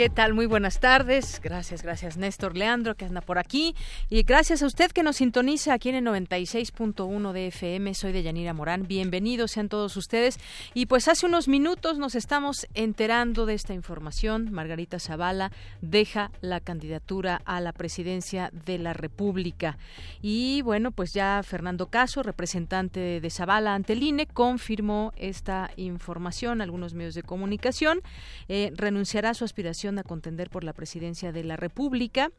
¿Qué tal? Muy buenas tardes. Gracias, gracias Néstor Leandro que anda por aquí. Y gracias a usted que nos sintoniza aquí en el 96.1 de FM. Soy de Yanira Morán. Bienvenidos sean todos ustedes. Y pues hace unos minutos nos estamos enterando de esta información. Margarita Zavala deja la candidatura a la presidencia de la República. Y bueno, pues ya Fernando Caso, representante de Zavala ante el INE, confirmó esta información. Algunos medios de comunicación eh, renunciará a su aspiración a contender por la presidencia de la República.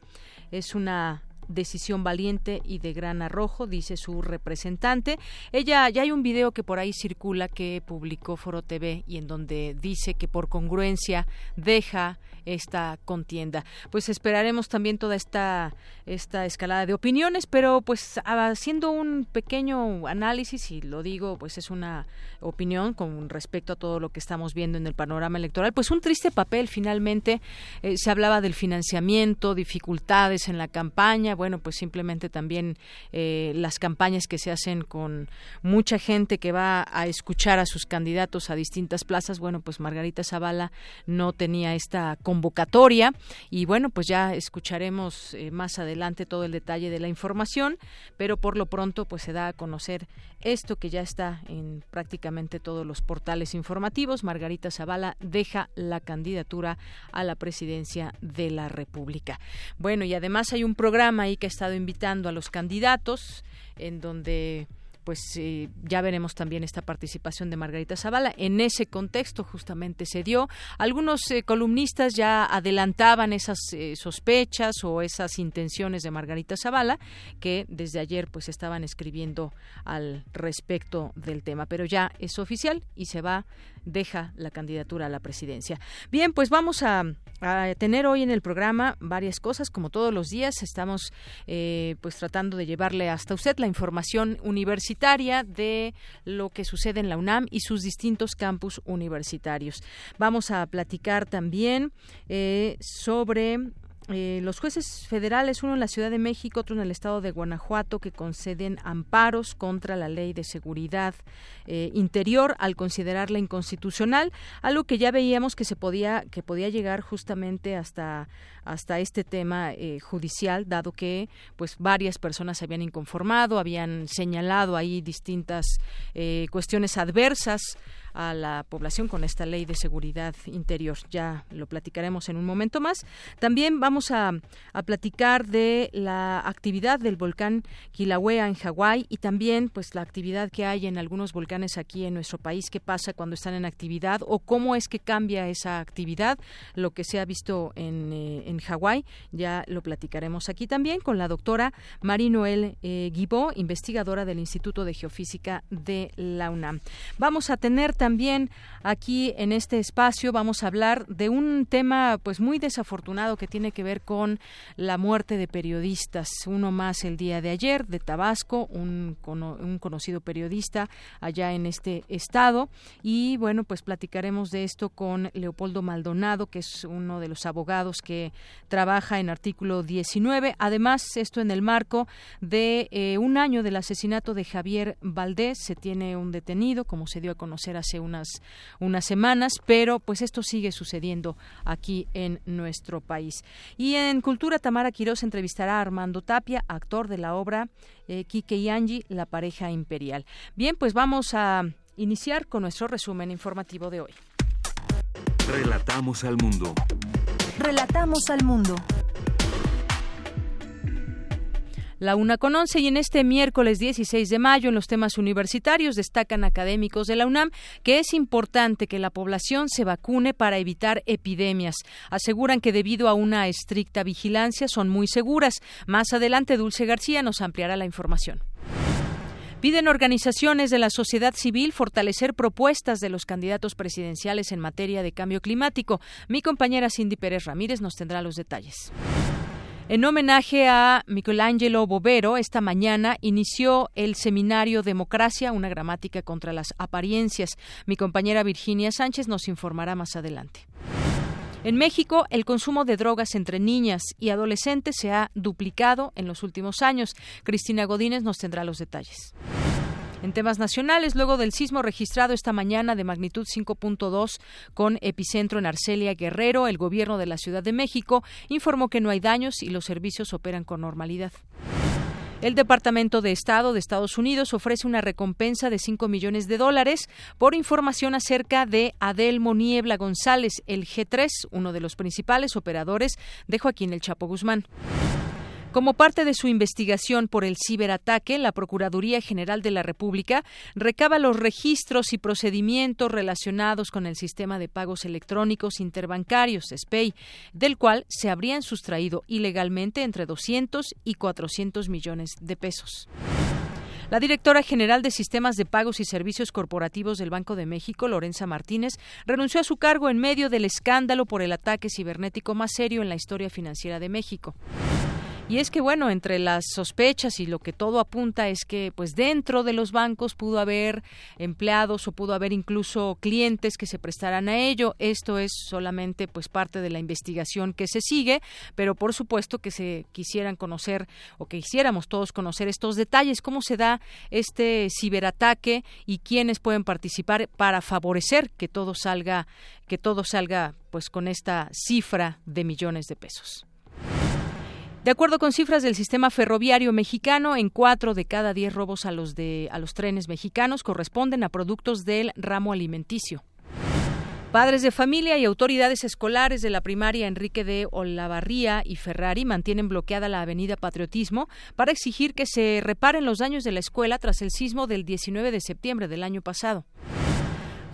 Es una decisión valiente y de gran arrojo, dice su representante. Ella, ya hay un video que por ahí circula que publicó Foro TV y en donde dice que por congruencia deja esta contienda. Pues esperaremos también toda esta, esta escalada de opiniones, pero pues haciendo un pequeño análisis, y lo digo, pues es una opinión con respecto a todo lo que estamos viendo en el panorama electoral, pues un triste papel finalmente. Eh, se hablaba del financiamiento, dificultades en la campaña, bueno, pues simplemente también eh, las campañas que se hacen con mucha gente que va a escuchar a sus candidatos a distintas plazas, bueno, pues Margarita Zavala no tenía esta convocatoria y bueno, pues ya escucharemos eh, más adelante todo el detalle de la información, pero por lo pronto pues se da a conocer esto que ya está en prácticamente todos los portales informativos. Margarita Zavala deja la candidatura a la presidencia de la República. Bueno, y además hay un programa ahí que ha estado invitando a los candidatos en donde pues eh, ya veremos también esta participación de Margarita Zavala. En ese contexto justamente se dio. Algunos eh, columnistas ya adelantaban esas eh, sospechas o esas intenciones de Margarita Zavala que desde ayer pues estaban escribiendo al respecto del tema, pero ya es oficial y se va deja la candidatura a la presidencia. Bien, pues vamos a, tener hoy en el programa varias cosas, como todos los días estamos pues tratando de llevarle hasta usted la información universitaria de lo que sucede en la UNAM y sus distintos campus universitarios. Vamos a platicar también eh, sobre eh, los jueces federales, uno en la Ciudad de México, otro en el estado de Guanajuato, que conceden amparos contra la ley de seguridad eh, interior al considerarla inconstitucional, algo que ya veíamos que se podía que podía llegar justamente hasta hasta este tema eh, judicial, dado que pues varias personas se habían inconformado, habían señalado ahí distintas cuestiones adversas a la población con esta ley de seguridad interior. Ya lo platicaremos en un momento más. También vamos a, platicar de la actividad del volcán Kilauea en Hawái y también pues la actividad que hay en algunos volcanes aquí en nuestro país, qué pasa cuando están en actividad o cómo es que cambia esa actividad, lo que se ha visto en, eh, en Hawái. Ya lo platicaremos aquí también con la doctora Marie Noel eh, Guibó, investigadora del Instituto de Geofísica de la UNAM. Vamos a tener también aquí en este espacio vamos a hablar de un tema pues muy desafortunado que tiene que ver con la muerte de periodistas. Uno más el día de ayer de Tabasco, un, un conocido periodista allá en este estado y bueno pues platicaremos de esto con Leopoldo Maldonado que es uno de los abogados que trabaja en artículo 19. Además esto en el marco de eh, un año del asesinato de Javier Valdés se tiene un detenido como se dio a conocer hace unas, unas semanas, pero pues esto sigue sucediendo aquí en nuestro país. Y en Cultura, Tamara Quiroz entrevistará a Armando Tapia, actor de la obra eh, Kike y Angie, La pareja imperial. Bien, pues vamos a iniciar con nuestro resumen informativo de hoy. Relatamos al mundo. Relatamos al mundo. La una con once y en este miércoles 16 de mayo en los temas universitarios destacan académicos de la UNAM que es importante que la población se vacune para evitar epidemias. Aseguran que debido a una estricta vigilancia son muy seguras. Más adelante Dulce García nos ampliará la información. Piden organizaciones de la sociedad civil fortalecer propuestas de los candidatos presidenciales en materia de cambio climático. Mi compañera Cindy Pérez Ramírez nos tendrá los detalles. En homenaje a Michelangelo Bovero, esta mañana inició el seminario Democracia, una gramática contra las apariencias. Mi compañera Virginia Sánchez nos informará más adelante. En México, el consumo de drogas entre niñas y adolescentes se ha duplicado en los últimos años. Cristina Godínez nos tendrá los detalles. En temas nacionales, luego del sismo registrado esta mañana de magnitud 5.2 con epicentro en Arcelia Guerrero, el gobierno de la Ciudad de México informó que no hay daños y los servicios operan con normalidad. El Departamento de Estado de Estados Unidos ofrece una recompensa de 5 millones de dólares por información acerca de Adelmo Niebla González, el G3, uno de los principales operadores de Joaquín El Chapo Guzmán. Como parte de su investigación por el ciberataque, la Procuraduría General de la República recaba los registros y procedimientos relacionados con el sistema de pagos electrónicos interbancarios, SPEI, del cual se habrían sustraído ilegalmente entre 200 y 400 millones de pesos. La directora general de Sistemas de Pagos y Servicios Corporativos del Banco de México, Lorenza Martínez, renunció a su cargo en medio del escándalo por el ataque cibernético más serio en la historia financiera de México. Y es que, bueno, entre las sospechas y lo que todo apunta es que, pues dentro de los bancos pudo haber empleados o pudo haber incluso clientes que se prestaran a ello. Esto es solamente, pues, parte de la investigación que se sigue, pero por supuesto que se quisieran conocer o que quisiéramos todos conocer estos detalles, cómo se da este ciberataque y quiénes pueden participar para favorecer que todo salga, que todo salga, pues, con esta cifra de millones de pesos. De acuerdo con cifras del sistema ferroviario mexicano, en cuatro de cada diez robos a los, a los trenes mexicanos corresponden a productos del ramo alimenticio. Padres de familia y autoridades escolares de la primaria Enrique de Olavarría y Ferrari mantienen bloqueada la avenida Patriotismo para exigir que se reparen los daños de la escuela tras el sismo del 19 de septiembre del año pasado.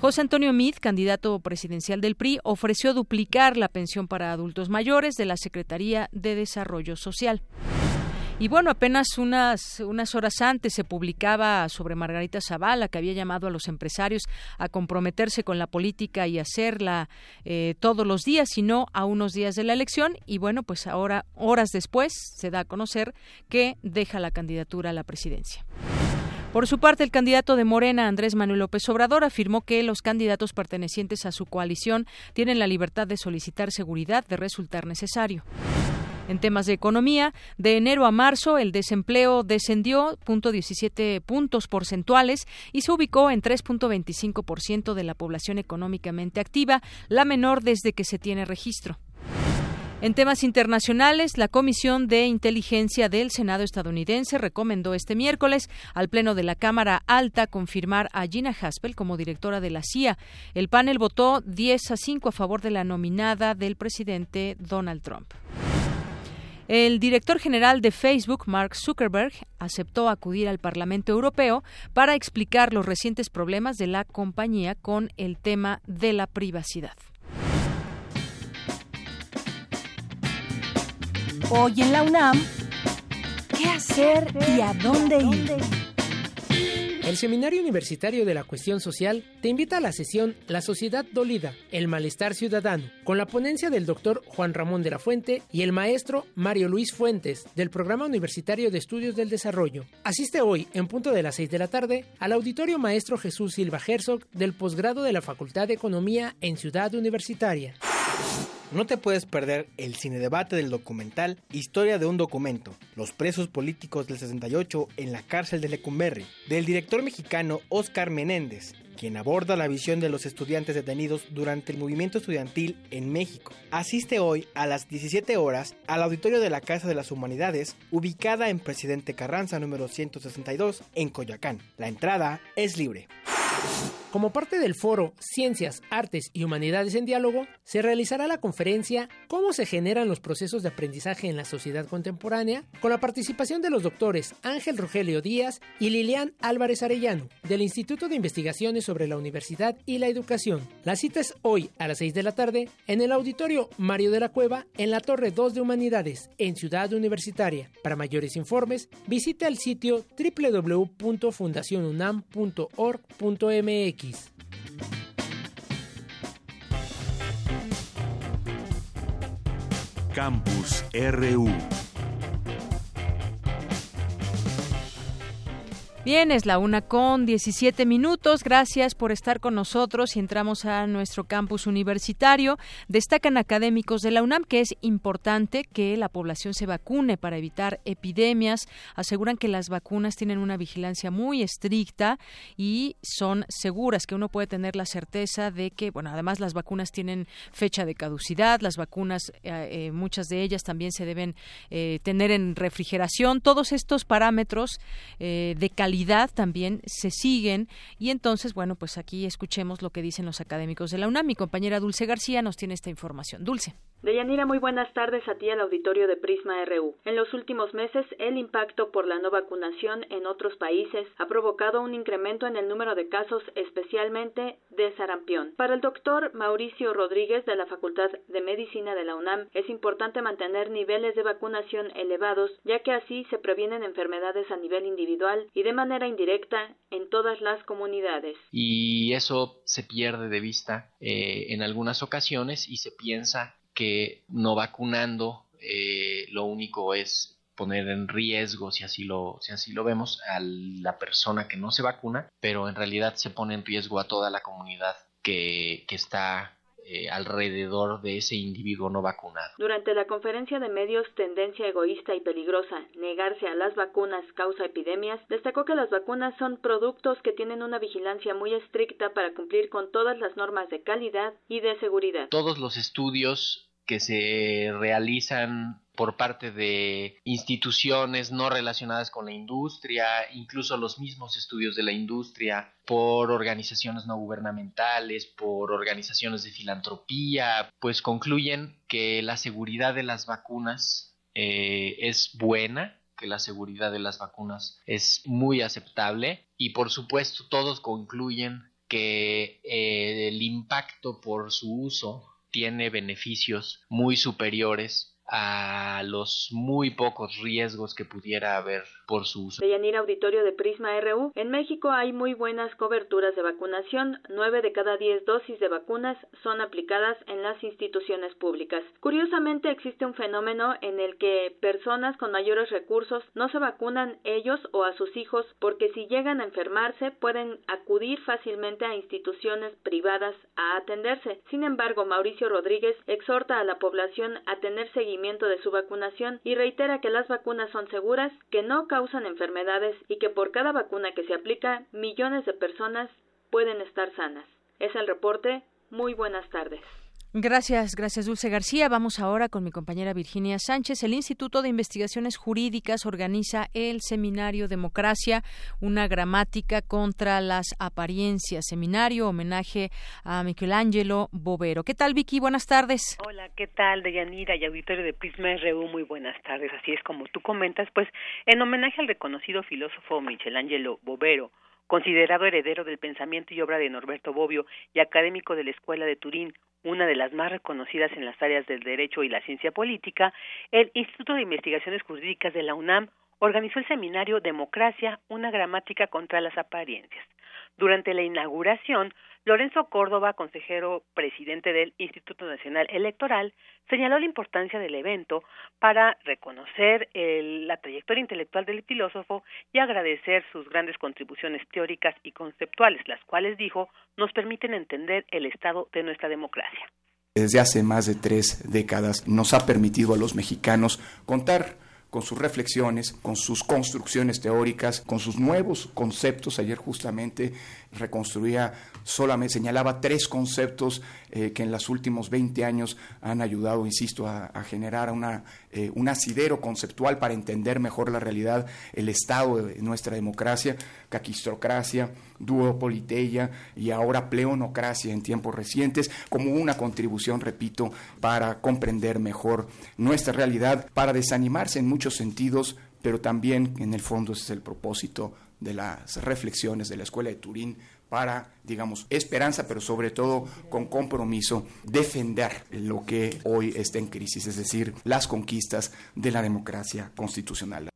José Antonio Meade, candidato presidencial del PRI, ofreció duplicar la pensión para adultos mayores de la Secretaría de Desarrollo Social. Y bueno, apenas unas, unas horas antes se publicaba sobre Margarita Zavala, que había llamado a los empresarios a comprometerse con la política y hacerla eh, todos los días, sino a unos días de la elección. Y bueno, pues ahora, horas después, se da a conocer que deja la candidatura a la presidencia. Por su parte, el candidato de Morena, Andrés Manuel López Obrador, afirmó que los candidatos pertenecientes a su coalición tienen la libertad de solicitar seguridad de resultar necesario. En temas de economía, de enero a marzo el desempleo descendió 0.17 puntos porcentuales y se ubicó en 3.25% de la población económicamente activa, la menor desde que se tiene registro. En temas internacionales, la Comisión de Inteligencia del Senado estadounidense recomendó este miércoles al Pleno de la Cámara Alta confirmar a Gina Haspel como directora de la CIA. El panel votó 10 a 5 a favor de la nominada del presidente Donald Trump. El director general de Facebook, Mark Zuckerberg, aceptó acudir al Parlamento Europeo para explicar los recientes problemas de la compañía con el tema de la privacidad. Hoy en la UNAM, ¿qué hacer y a dónde ir? El Seminario Universitario de la Cuestión Social te invita a la sesión La Sociedad Dolida, el Malestar Ciudadano, con la ponencia del doctor Juan Ramón de la Fuente y el maestro Mario Luis Fuentes del Programa Universitario de Estudios del Desarrollo. Asiste hoy, en punto de las 6 de la tarde, al Auditorio Maestro Jesús Silva Herzog del posgrado de la Facultad de Economía en Ciudad Universitaria. No te puedes perder el cine debate del documental Historia de un documento, los presos políticos del 68 en la cárcel de Lecumberri, del director mexicano Oscar Menéndez, quien aborda la visión de los estudiantes detenidos durante el movimiento estudiantil en México. Asiste hoy a las 17 horas al auditorio de la Casa de las Humanidades, ubicada en Presidente Carranza número 162 en Coyoacán. La entrada es libre. Como parte del foro Ciencias, Artes y Humanidades en Diálogo, se realizará la conferencia Cómo se generan los procesos de aprendizaje en la sociedad contemporánea, con la participación de los doctores Ángel Rogelio Díaz y Lilian Álvarez Arellano, del Instituto de Investigaciones sobre la Universidad y la Educación. La cita es hoy a las 6 de la tarde en el auditorio Mario de la Cueva en la Torre 2 de Humanidades, en Ciudad Universitaria. Para mayores informes, visite el sitio www.fundacionunam.org.mx. Campus RU Bien, es la una con 17 minutos. Gracias por estar con nosotros y entramos a nuestro campus universitario. Destacan académicos de la UNAM que es importante que la población se vacune para evitar epidemias. Aseguran que las vacunas tienen una vigilancia muy estricta y son seguras, que uno puede tener la certeza de que, bueno, además las vacunas tienen fecha de caducidad, las vacunas, eh, eh, muchas de ellas también se deben eh, tener en refrigeración. Todos estos parámetros de calidad también se siguen y entonces, bueno, pues aquí escuchemos lo que dicen los académicos de la UNAM. Mi compañera Dulce García nos tiene esta información. Dulce. Deyanira, muy buenas tardes a ti al auditorio de Prisma RU. En los últimos meses, el impacto por la no vacunación en otros países ha provocado un incremento en el número de casos, especialmente de sarampión. Para el doctor Mauricio Rodríguez de la Facultad de Medicina de la UNAM, es importante mantener niveles de vacunación elevados, ya que así se previenen enfermedades a nivel individual y de manera indirecta en todas las comunidades. Y eso se pierde de vista eh, en algunas ocasiones y se piensa que no vacunando eh, lo único es poner en riesgo, si así, lo, si así lo vemos, a la persona que no se vacuna, pero en realidad se pone en riesgo a toda la comunidad que, que está eh, alrededor de ese individuo no vacunado. Durante la conferencia de medios Tendencia egoísta y peligrosa, negarse a las vacunas causa epidemias, destacó que las vacunas son productos que tienen una vigilancia muy estricta para cumplir con todas las normas de calidad y de seguridad. Todos los estudios que se realizan por parte de instituciones no relacionadas con la industria, incluso los mismos estudios de la industria, por organizaciones no gubernamentales, por organizaciones de filantropía, pues concluyen que la seguridad de las vacunas eh, es buena, que la seguridad de las vacunas es muy aceptable y por supuesto todos concluyen que eh, el impacto por su uso tiene beneficios muy superiores a los muy pocos riesgos que pudiera haber por su uso. Deyanira Auditorio de Prisma RU, en México hay muy buenas coberturas de vacunación. Nueve de cada diez dosis de vacunas son aplicadas en las instituciones públicas. Curiosamente existe un fenómeno en el que personas con mayores recursos no se vacunan ellos o a sus hijos porque si llegan a enfermarse pueden acudir fácilmente a instituciones privadas a atenderse. Sin embargo, Mauricio Rodríguez exhorta a la población a tener seguimiento de su vacunación y reitera que las vacunas son seguras, que no causan enfermedades y que por cada vacuna que se aplica millones de personas pueden estar sanas. Es el reporte. Muy buenas tardes. Gracias, gracias Dulce García. Vamos ahora con mi compañera Virginia Sánchez. El Instituto de Investigaciones Jurídicas organiza el seminario Democracia, una gramática contra las apariencias. Seminario, homenaje a Michelangelo Bovero. ¿Qué tal, Vicky? Buenas tardes. Hola, ¿qué tal, Deyanira y auditorio de Prisma RU? Muy buenas tardes. Así es como tú comentas, pues en homenaje al reconocido filósofo Michelangelo Bovero, considerado heredero del pensamiento y obra de Norberto Bobbio y académico de la Escuela de Turín, una de las más reconocidas en las áreas del derecho y la ciencia política, el Instituto de Investigaciones Jurídicas de la UNAM organizó el seminario Democracia, una gramática contra las apariencias. Durante la inauguración, Lorenzo Córdoba, consejero presidente del Instituto Nacional Electoral, señaló la importancia del evento para reconocer la trayectoria intelectual del filósofo y agradecer sus grandes contribuciones teóricas y conceptuales, las cuales, dijo, nos permiten entender el estado de nuestra democracia. Desde hace más de tres décadas nos ha permitido a los mexicanos contar con sus reflexiones, con sus construcciones teóricas, con sus nuevos conceptos. Ayer justamente reconstruía solamente, señalaba tres conceptos eh, que en los últimos 20 años han ayudado, insisto, a, generar una, eh, un asidero conceptual para entender mejor la realidad, el estado de nuestra democracia, caquistocracia, duopoliteia y ahora pleonocracia en tiempos recientes, como una contribución, repito, para comprender mejor nuestra realidad, para desanimarse en muchos sentidos, pero también en el fondo es el propósito de las reflexiones de la Escuela de Turín para, digamos, esperanza, pero sobre todo con compromiso, defender lo que hoy está en crisis, es decir, las conquistas de la democracia constitucional.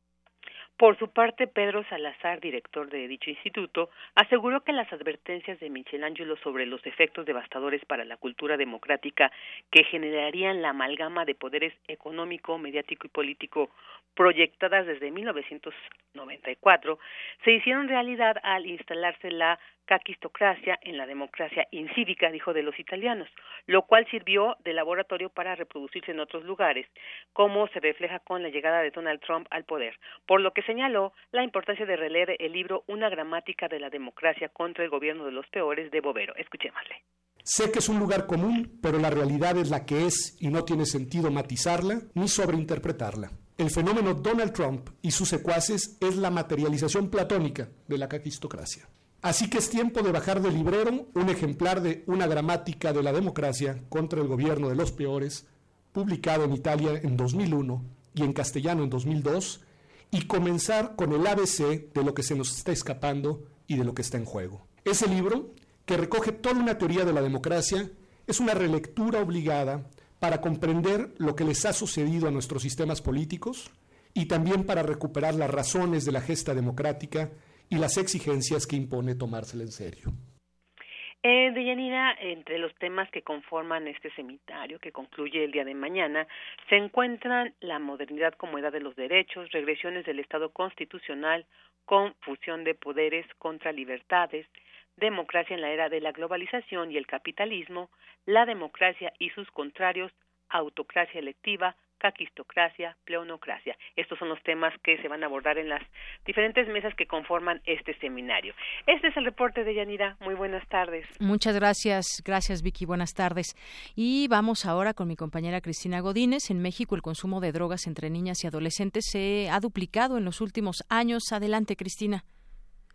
Por su parte, Pedro Salazar, director de dicho instituto, aseguró que las advertencias de Michelangelo sobre los efectos devastadores para la cultura democrática que generarían la amalgama de poderes económico, mediático y político proyectadas desde 1994 se hicieron realidad al instalarse la caquistocracia en la democracia incívica, dijo de los italianos, lo cual sirvió de laboratorio para reproducirse en otros lugares, como se refleja con la llegada de Donald Trump al poder, por lo que señaló la importancia de releer el libro Una gramática de la democracia contra el gobierno de los peores de Bovero. Escuchémosle. Sé que es un lugar común, pero la realidad es la que es y no tiene sentido matizarla ni sobreinterpretarla. El fenómeno Donald Trump y sus secuaces es la materialización platónica de la caquistocracia. Así que es tiempo de bajar del librero un ejemplar de Una gramática de la democracia contra el gobierno de los peores, publicado en Italia en 2001 y en castellano en 2002, y comenzar con el ABC de lo que se nos está escapando y de lo que está en juego. Ese libro, que recoge toda una teoría de la democracia, es una relectura obligada para comprender lo que les ha sucedido a nuestros sistemas políticos y también para recuperar las razones de la gesta democrática y las exigencias que impone tomársela en serio. Eh, Deyanira, entre los temas que conforman este seminario que concluye el día de mañana, se encuentran la modernidad como edad de los derechos, regresiones del Estado constitucional, confusión de poderes contra libertades, democracia en la era de la globalización y el capitalismo, la democracia y sus contrarios, autocracia electiva, caquistocracia, pleonocracia. Estos son los temas que se van a abordar en las diferentes mesas que conforman este seminario. Este es el reporte de Yanira. Muy buenas tardes. Muchas gracias, gracias Vicky. Buenas tardes. Y vamos ahora con mi compañera Cristina Godínez. En México el consumo de drogas entre niñas y adolescentes se ha duplicado en los últimos años. Adelante, Cristina.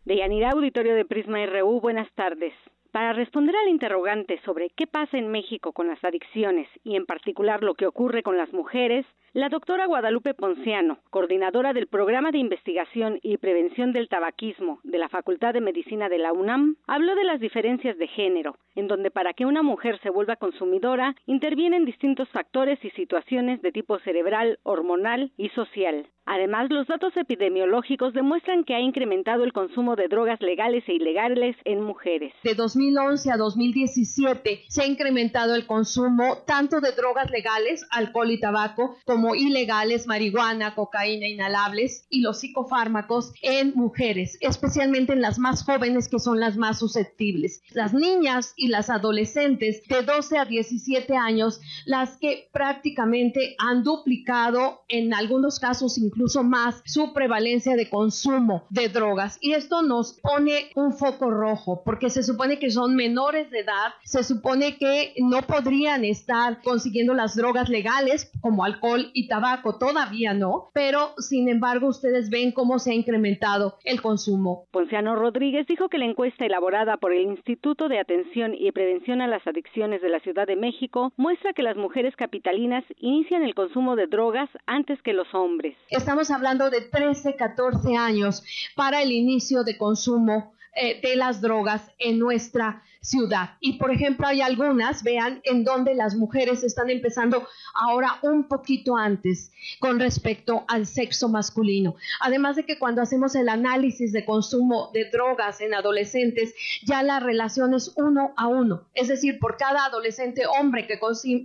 De Yanira, auditorio de Prisma RU. Buenas tardes. Para responder al interrogante sobre qué pasa en México con las adicciones y en particular lo que ocurre con las mujeres, la doctora Guadalupe Ponciano, coordinadora del Programa de Investigación y Prevención del Tabaquismo de la Facultad de Medicina de la UNAM, habló de las diferencias de género, en donde para que una mujer se vuelva consumidora intervienen distintos factores y situaciones de tipo cerebral, hormonal y social. Además, los datos epidemiológicos demuestran que ha incrementado el consumo de drogas legales e ilegales en mujeres. De 2011 a 2017 se ha incrementado el consumo tanto de drogas legales, alcohol y tabaco, como ilegales, marihuana, cocaína, inhalables y los psicofármacos en mujeres, especialmente en las más jóvenes que son las más susceptibles. Las niñas y las adolescentes de 12 a 17 años, las que prácticamente han duplicado en algunos casos incluso más su prevalencia de consumo de drogas. Y esto nos pone un foco rojo porque se supone que son menores de edad, se supone que no podrían estar consiguiendo las drogas legales como alcohol y tabaco, todavía no, pero sin embargo ustedes ven cómo se ha incrementado el consumo. Ponciano Rodríguez dijo que la encuesta elaborada por el Instituto de Atención y Prevención a las Adicciones de la Ciudad de México muestra que las mujeres capitalinas inician el consumo de drogas antes que los hombres estamos hablando de 13, 14 años para el inicio de consumo eh, de las drogas en nuestra ciudad. Y por ejemplo, hay algunas, vean, en donde las mujeres están empezando ahora un poquito antes con respecto al sexo masculino. Además de que cuando hacemos el análisis de consumo de drogas en adolescentes, ya la relación es uno a uno. Es decir, por cada adolescente hombre que,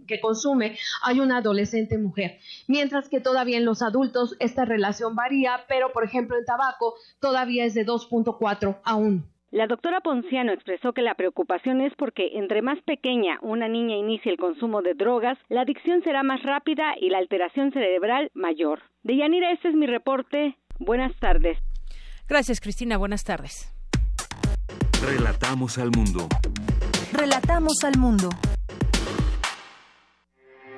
que consume, hay una adolescente mujer. Mientras que todavía en los adultos esta relación varía, pero por ejemplo en tabaco todavía es de 2.4 a 1. La doctora Ponciano expresó que la preocupación es porque entre más pequeña una niña inicie el consumo de drogas, la adicción será más rápida y la alteración cerebral mayor. De Yanira, este es mi reporte. Buenas tardes. Gracias, Cristina. Buenas tardes. Relatamos al mundo. Relatamos al mundo.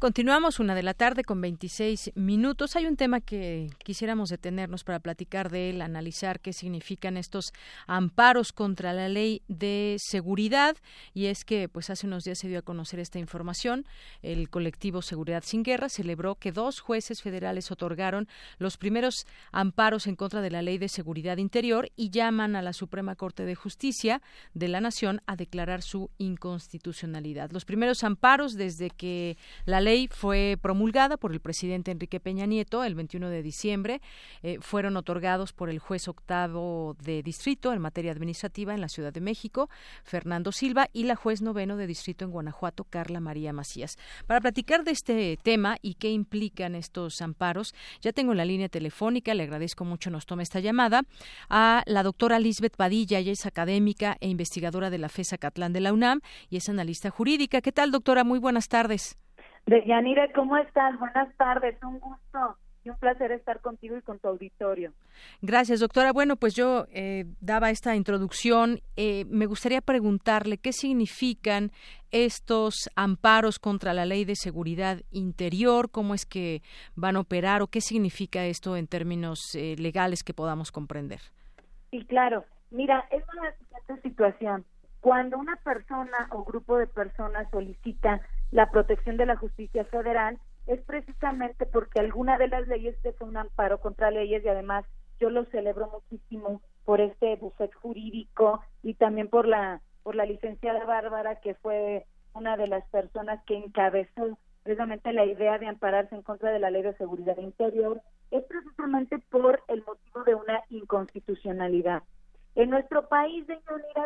Continuamos una de la tarde con 26 minutos. Hay un tema que quisiéramos detenernos para platicar de él, analizar qué significan estos amparos contra la ley de seguridad. Y es que, pues, hace unos días se dio a conocer esta información. El colectivo Seguridad sin Guerra celebró que dos jueces federales otorgaron los primeros amparos en contra de la ley de seguridad interior y llaman a la Suprema Corte de Justicia de la Nación a declarar su inconstitucionalidad. Los primeros amparos desde que la ley ley fue promulgada por el presidente Enrique Peña Nieto el 21 de diciembre. Eh, fueron otorgados por el juez octavo de distrito en materia administrativa en la Ciudad de México, Fernando Silva, y la juez noveno de distrito en Guanajuato, Carla María Macías. Para platicar de este tema y qué implican estos amparos, ya tengo en la línea telefónica, le agradezco mucho nos tome esta llamada, a la doctora Lisbeth Padilla, ella es académica e investigadora de la FESA Catlán de la UNAM y es analista jurídica. ¿Qué tal, doctora? Muy buenas tardes. Deyanira, ¿cómo estás? Buenas tardes, un gusto y un placer estar contigo y con tu auditorio. Gracias, doctora. Bueno, pues yo eh, daba esta introducción. Eh, me gustaría preguntarle qué significan estos amparos contra la ley de seguridad interior, cómo es que van a operar o qué significa esto en términos eh, legales que podamos comprender. Sí, claro. Mira, es una situación. Cuando una persona o grupo de personas solicita la protección de la justicia federal es precisamente porque alguna de las leyes fue un amparo contra leyes y además yo lo celebro muchísimo por este bufet jurídico y también por la por la licenciada Bárbara que fue una de las personas que encabezó precisamente la idea de ampararse en contra de la ley de seguridad interior es precisamente por el motivo de una inconstitucionalidad. En nuestro país, de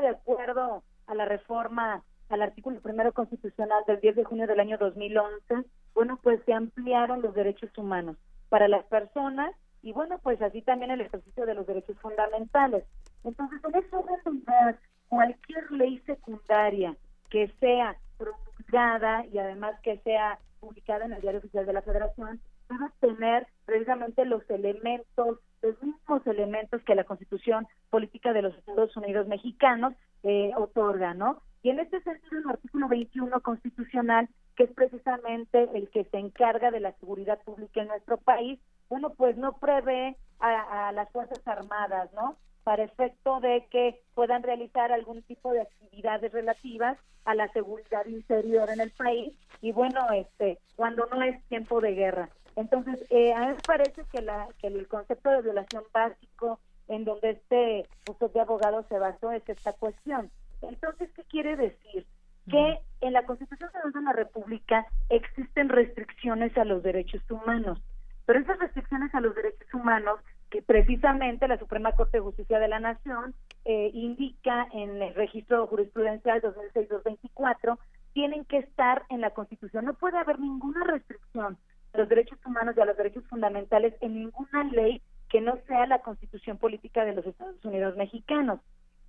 acuerdo a la reforma al artículo primero constitucional del 10 de junio del año 2011, bueno, pues se ampliaron los derechos humanos para las personas y bueno, pues así también el ejercicio de los derechos fundamentales. Entonces, en ese orden cualquier ley secundaria que sea promulgada y además que sea publicada en el Diario Oficial de la Federación, debe tener precisamente los elementos, los mismos elementos que la Constitución Política de los Estados Unidos Mexicanos eh, otorga, ¿no? Y en este sentido, el artículo 21 constitucional, que es precisamente el que se encarga de la seguridad pública en nuestro país, bueno, pues no prevé a, las Fuerzas Armadas, ¿no? Para efecto de que puedan realizar algún tipo de actividades relativas a la seguridad interior en el país y bueno, este, cuando no es tiempo de guerra. Entonces, eh, a mí me parece que, la, que el concepto de violación básico en donde este uso de abogado se basó es esta cuestión. Entonces, ¿qué quiere decir? Que en la Constitución de la República existen restricciones a los derechos humanos, pero esas restricciones a los derechos humanos que precisamente la Suprema Corte de Justicia de la Nación eh, indica en el registro jurisprudencial 2006-224 tienen que estar en la Constitución. No puede haber ninguna restricción a los derechos humanos y a los derechos fundamentales en ninguna ley que no sea la Constitución Política de los Estados Unidos Mexicanos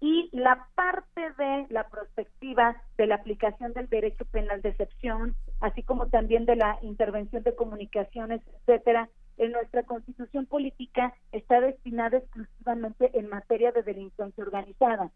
y la parte de la perspectiva de la aplicación del derecho penal de excepción, así como también de la intervención de comunicaciones, etcétera, en nuestra constitución política está destinada exclusivamente en materia de delincuencia organizada.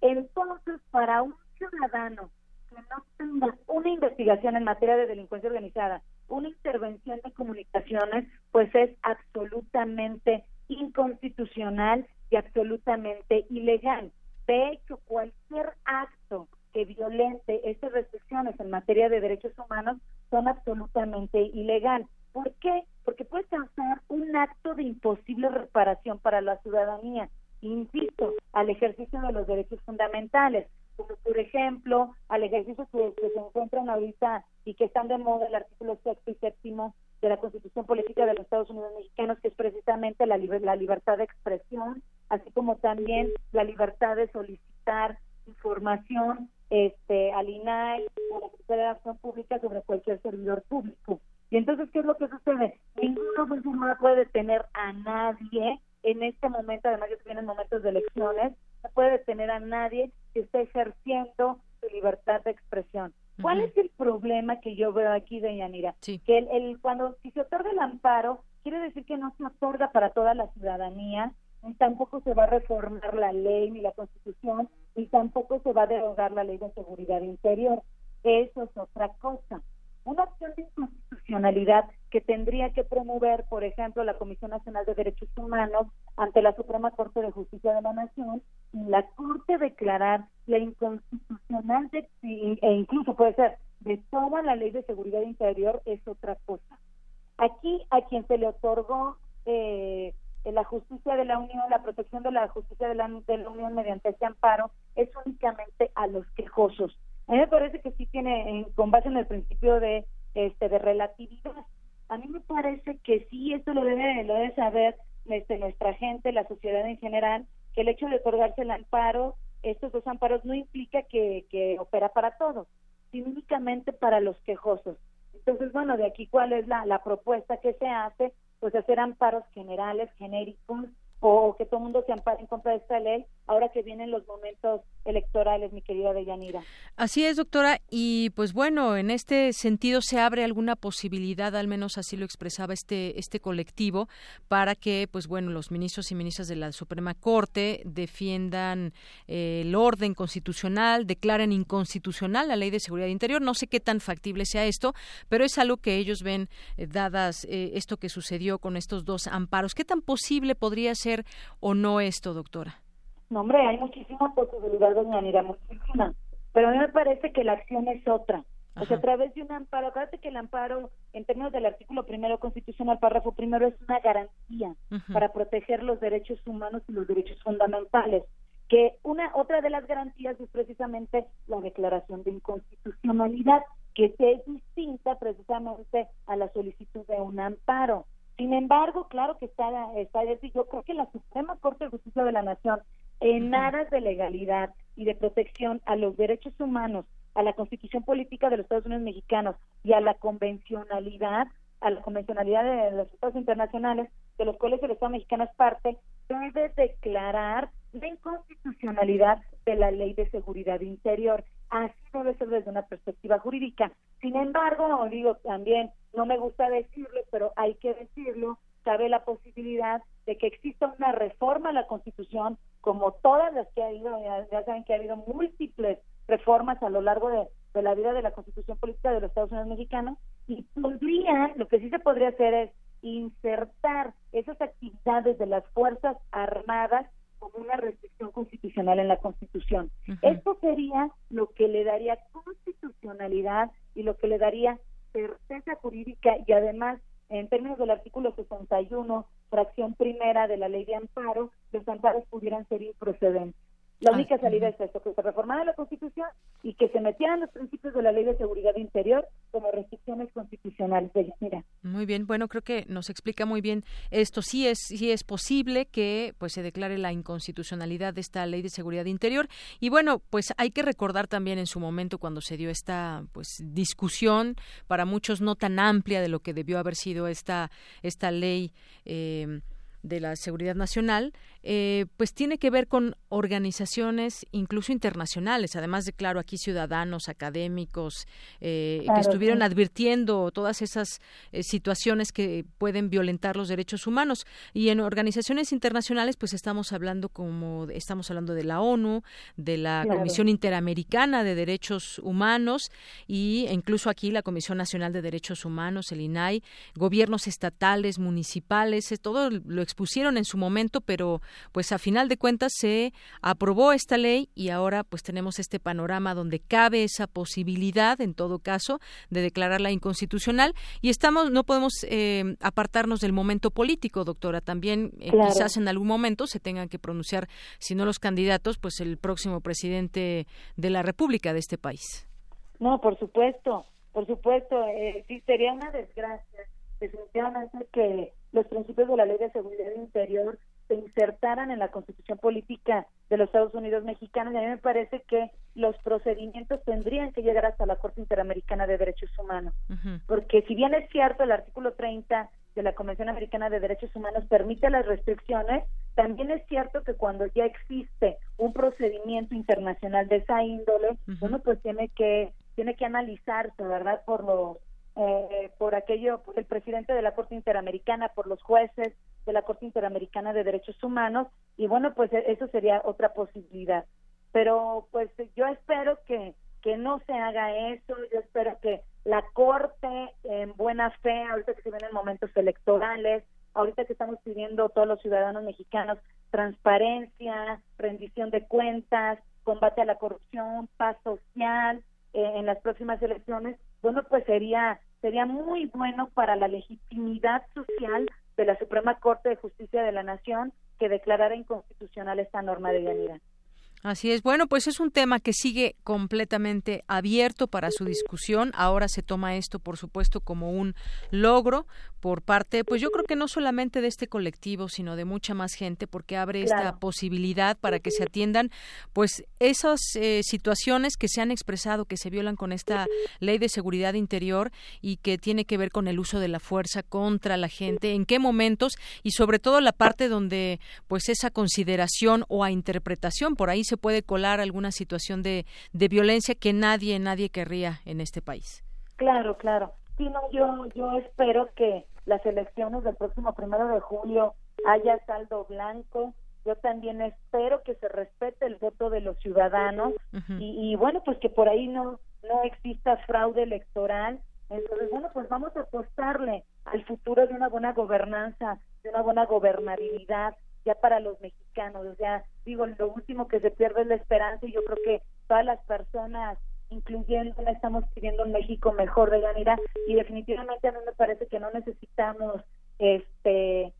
Entonces, para un ciudadano que no tenga una investigación en materia de delincuencia organizada, una intervención de comunicaciones, pues es absolutamente inconstitucional y absolutamente ilegal. De hecho, cualquier acto que violente estas restricciones en materia de derechos humanos son absolutamente ilegal. ¿Por qué? Porque puede causar un acto de imposible reparación para la ciudadanía, insisto, al ejercicio de los derechos fundamentales, como por ejemplo al ejercicio que, se encuentran ahorita y que están de moda el artículo sexto y séptimo de la Constitución Política de los Estados Unidos Mexicanos, que es precisamente la, la libertad de expresión, así como también la libertad de solicitar información este, al INAI o a la Secretaría de Acción Pública sobre cualquier servidor público. Y entonces, ¿qué es lo que sucede? Ninguna no puede detener a nadie en este momento, además que vienen momentos de elecciones, no puede detener a nadie que esté ejerciendo su libertad de expresión. ¿Cuál es el problema que yo veo aquí, de Yanira? Que el, el, cuando si se otorga el amparo, quiere decir que no se otorga para toda la ciudadanía, ni tampoco se va a reformar la ley ni la constitución, ni tampoco se va a derogar la ley de seguridad interior. Eso es otra cosa. Una acción de inconstitucionalidad que tendría que promover, por ejemplo, la Comisión Nacional de Derechos Humanos ante la Suprema Corte de Justicia de la Nación, y la Corte declarar la inconstitucional de, e incluso puede ser de toda la ley de seguridad interior es otra cosa. Aquí a quien se le otorgó eh, la justicia de la Unión, la protección de la justicia de la, Unión mediante este amparo es únicamente a los quejosos. A mí me parece que sí tiene, con base en el principio de este de relatividad, a mí me parece que sí, esto lo debe, lo debe saber este, nuestra gente, la sociedad en general, que el hecho de otorgarse el amparo, estos dos amparos no implica que, que opera para todos, sino únicamente para los quejosos. Entonces, bueno, de aquí cuál es la, la propuesta que se hace, pues hacer amparos generales, genéricos, o que todo el mundo se ampare en contra de esta ley ahora que vienen los momentos electorales, mi querida Deyanira. Así es, doctora. Y pues bueno, en este sentido se abre alguna posibilidad, al menos así lo expresaba este, este colectivo, para que, pues bueno, los ministros y ministras de la Suprema Corte defiendan eh, el orden constitucional, declaren inconstitucional la ley de seguridad interior. No sé qué tan factible sea esto, pero es algo que ellos ven, eh, dadas eh, esto que sucedió con estos dos amparos. ¿Qué tan posible podría ser o no esto, doctora? No, hombre, hay muchísima posibilidad, doña Anira, muchísima. Pero a mí me parece que la acción es otra. O sea, a través de un amparo, acuérdate que el amparo, en términos del artículo primero constitucional, párrafo primero, es una garantía para proteger los derechos humanos y los derechos fundamentales. Que una otra de las garantías es precisamente la declaración de inconstitucionalidad, que es distinta precisamente a la solicitud de un amparo. Sin embargo, claro que está, está yo creo que la Suprema Corte de Justicia de la Nación en aras de legalidad y de protección a los derechos humanos, a la constitución política de los Estados Unidos mexicanos y a la convencionalidad, a la convencionalidad de los estados internacionales, de los cuales el Estado mexicano es parte, debe declarar la inconstitucionalidad de la ley de seguridad interior. Así debe ser desde una perspectiva jurídica. Sin embargo, digo también, no me gusta decirlo, pero hay que decirlo, cabe la posibilidad de que exista una reforma a la Constitución, como todas las que ha habido, ya, saben que ha habido múltiples reformas a lo largo de, la vida de la Constitución Política de los Estados Unidos Mexicanos, y podría, lo que sí se podría hacer es insertar esas actividades de las Fuerzas Armadas como una restricción constitucional en la Constitución. Esto sería lo que le daría constitucionalidad y lo que le daría certeza jurídica y además en términos del artículo 61, fracción primera de la ley de amparo, los amparos pudieran ser improcedentes. La única salida es esto, que se reformara la Constitución y que se metieran los principios de la Ley de Seguridad Interior como restricciones constitucionales. Mira. Muy bien, bueno, creo que nos explica muy bien esto. Sí es, sí es posible que pues se declare la inconstitucionalidad de esta Ley de Seguridad Interior y bueno, pues hay que recordar también en su momento cuando se dio esta pues discusión para muchos no tan amplia de lo que debió haber sido esta esta ley eh, de la seguridad nacional, eh, pues tiene que ver con organizaciones incluso internacionales, además de, claro, aquí ciudadanos, académicos, eh, que estuvieron advirtiendo todas esas eh, situaciones que pueden violentar los derechos humanos. Y en organizaciones internacionales, pues estamos hablando como, estamos hablando de la ONU, de la Comisión Interamericana de Derechos Humanos y incluso aquí la Comisión Nacional de Derechos Humanos, el INAI, gobiernos estatales, municipales, todo lo pusieron en su momento, pero pues a final de cuentas se aprobó esta ley y ahora pues tenemos este panorama donde cabe esa posibilidad, en todo caso, de declararla inconstitucional y estamos, no podemos eh, apartarnos del momento político, doctora. También eh, quizás en algún momento se tengan que pronunciar, si no los candidatos, pues el próximo presidente de la República de este país. No, por supuesto, por supuesto, eh, sí sería una desgracia definitivamente que los principios de la Ley de Seguridad Interior se insertaran en la Constitución Política de los Estados Unidos Mexicanos y a mí me parece que los procedimientos tendrían que llegar hasta la Corte Interamericana de Derechos Humanos, porque si bien es cierto el artículo 30 de la Convención Americana de Derechos Humanos permite las restricciones, también es cierto que cuando ya existe un procedimiento internacional de esa índole, uno pues tiene que tiene que analizarse, ¿verdad? Por los eh, por aquello, el presidente de la Corte Interamericana, por los jueces de la Corte Interamericana de Derechos Humanos, y bueno, pues e, eso sería otra posibilidad. Pero pues yo espero que, que no se haga eso, yo espero que la Corte, en buena fe, ahorita que se vienen momentos electorales, ahorita que estamos pidiendo todos los ciudadanos mexicanos transparencia, rendición de cuentas, combate a la corrupción, paz social eh, en las próximas elecciones, bueno, pues sería sería muy bueno para la legitimidad social de la Suprema Corte de Justicia de la Nación que declarara inconstitucional esta norma de Yanira. Así es. Bueno, pues es un tema que sigue completamente abierto para su discusión. Ahora se toma esto, por supuesto, como un logro por parte, pues yo creo que no solamente de este colectivo, sino de mucha más gente, porque abre esta posibilidad para que se atiendan, pues esas eh, situaciones que se han expresado, que se violan con esta ley de seguridad interior y que tiene que ver con el uso de la fuerza contra la gente, en qué momentos y sobre todo la parte donde, pues esa consideración o a interpretación por ahí se puede colar alguna situación de, de violencia que nadie, nadie querría en este país. Claro, claro. Sí, no, yo, yo espero que las elecciones del próximo primero de julio haya saldo blanco. Yo también espero que se respete el voto de los ciudadanos y, y, bueno, pues que por ahí no, no exista fraude electoral. Entonces, bueno, pues vamos a apostarle al futuro de una buena gobernanza, de una buena gobernabilidad, ya para los mexicanos. O sea, digo, lo último que se pierde es la esperanza y yo creo que todas las personas, incluyendo, estamos pidiendo un México mejor de manera y definitivamente a mí me parece que no necesitamos este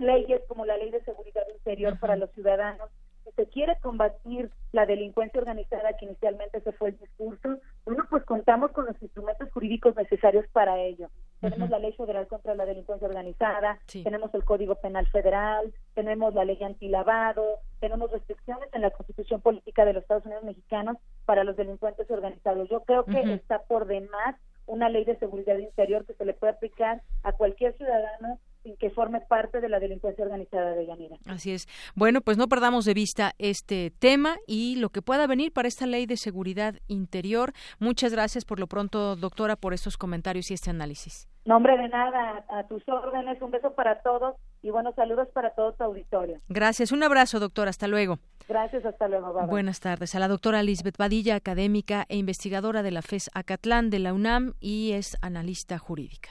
leyes como la ley de seguridad interior para los ciudadanos se quiere combatir la delincuencia organizada que inicialmente se fue el discurso, bueno, pues contamos con los instrumentos jurídicos necesarios para ello. Tenemos la Ley Federal contra la Delincuencia Organizada, tenemos el Código Penal Federal, tenemos la Ley Antilavado, tenemos restricciones en la Constitución Política de los Estados Unidos Mexicanos para los delincuentes organizados. Yo creo que está por demás una ley de seguridad interior que se le puede aplicar a cualquier ciudadano que forme parte de la delincuencia organizada de Yanira. Así es. Bueno, pues no perdamos de vista este tema y lo que pueda venir para esta ley de seguridad interior. Muchas gracias por lo pronto, doctora, por estos comentarios y este análisis. Nombre de nada, a tus órdenes, un beso para todos y buenos saludos para todo tu auditorio. Gracias, un abrazo, doctora, hasta luego. Gracias, hasta luego. Buenas tardes. A la doctora Lisbeth Badilla, académica e investigadora de la FES Acatlán de la UNAM y es analista jurídica.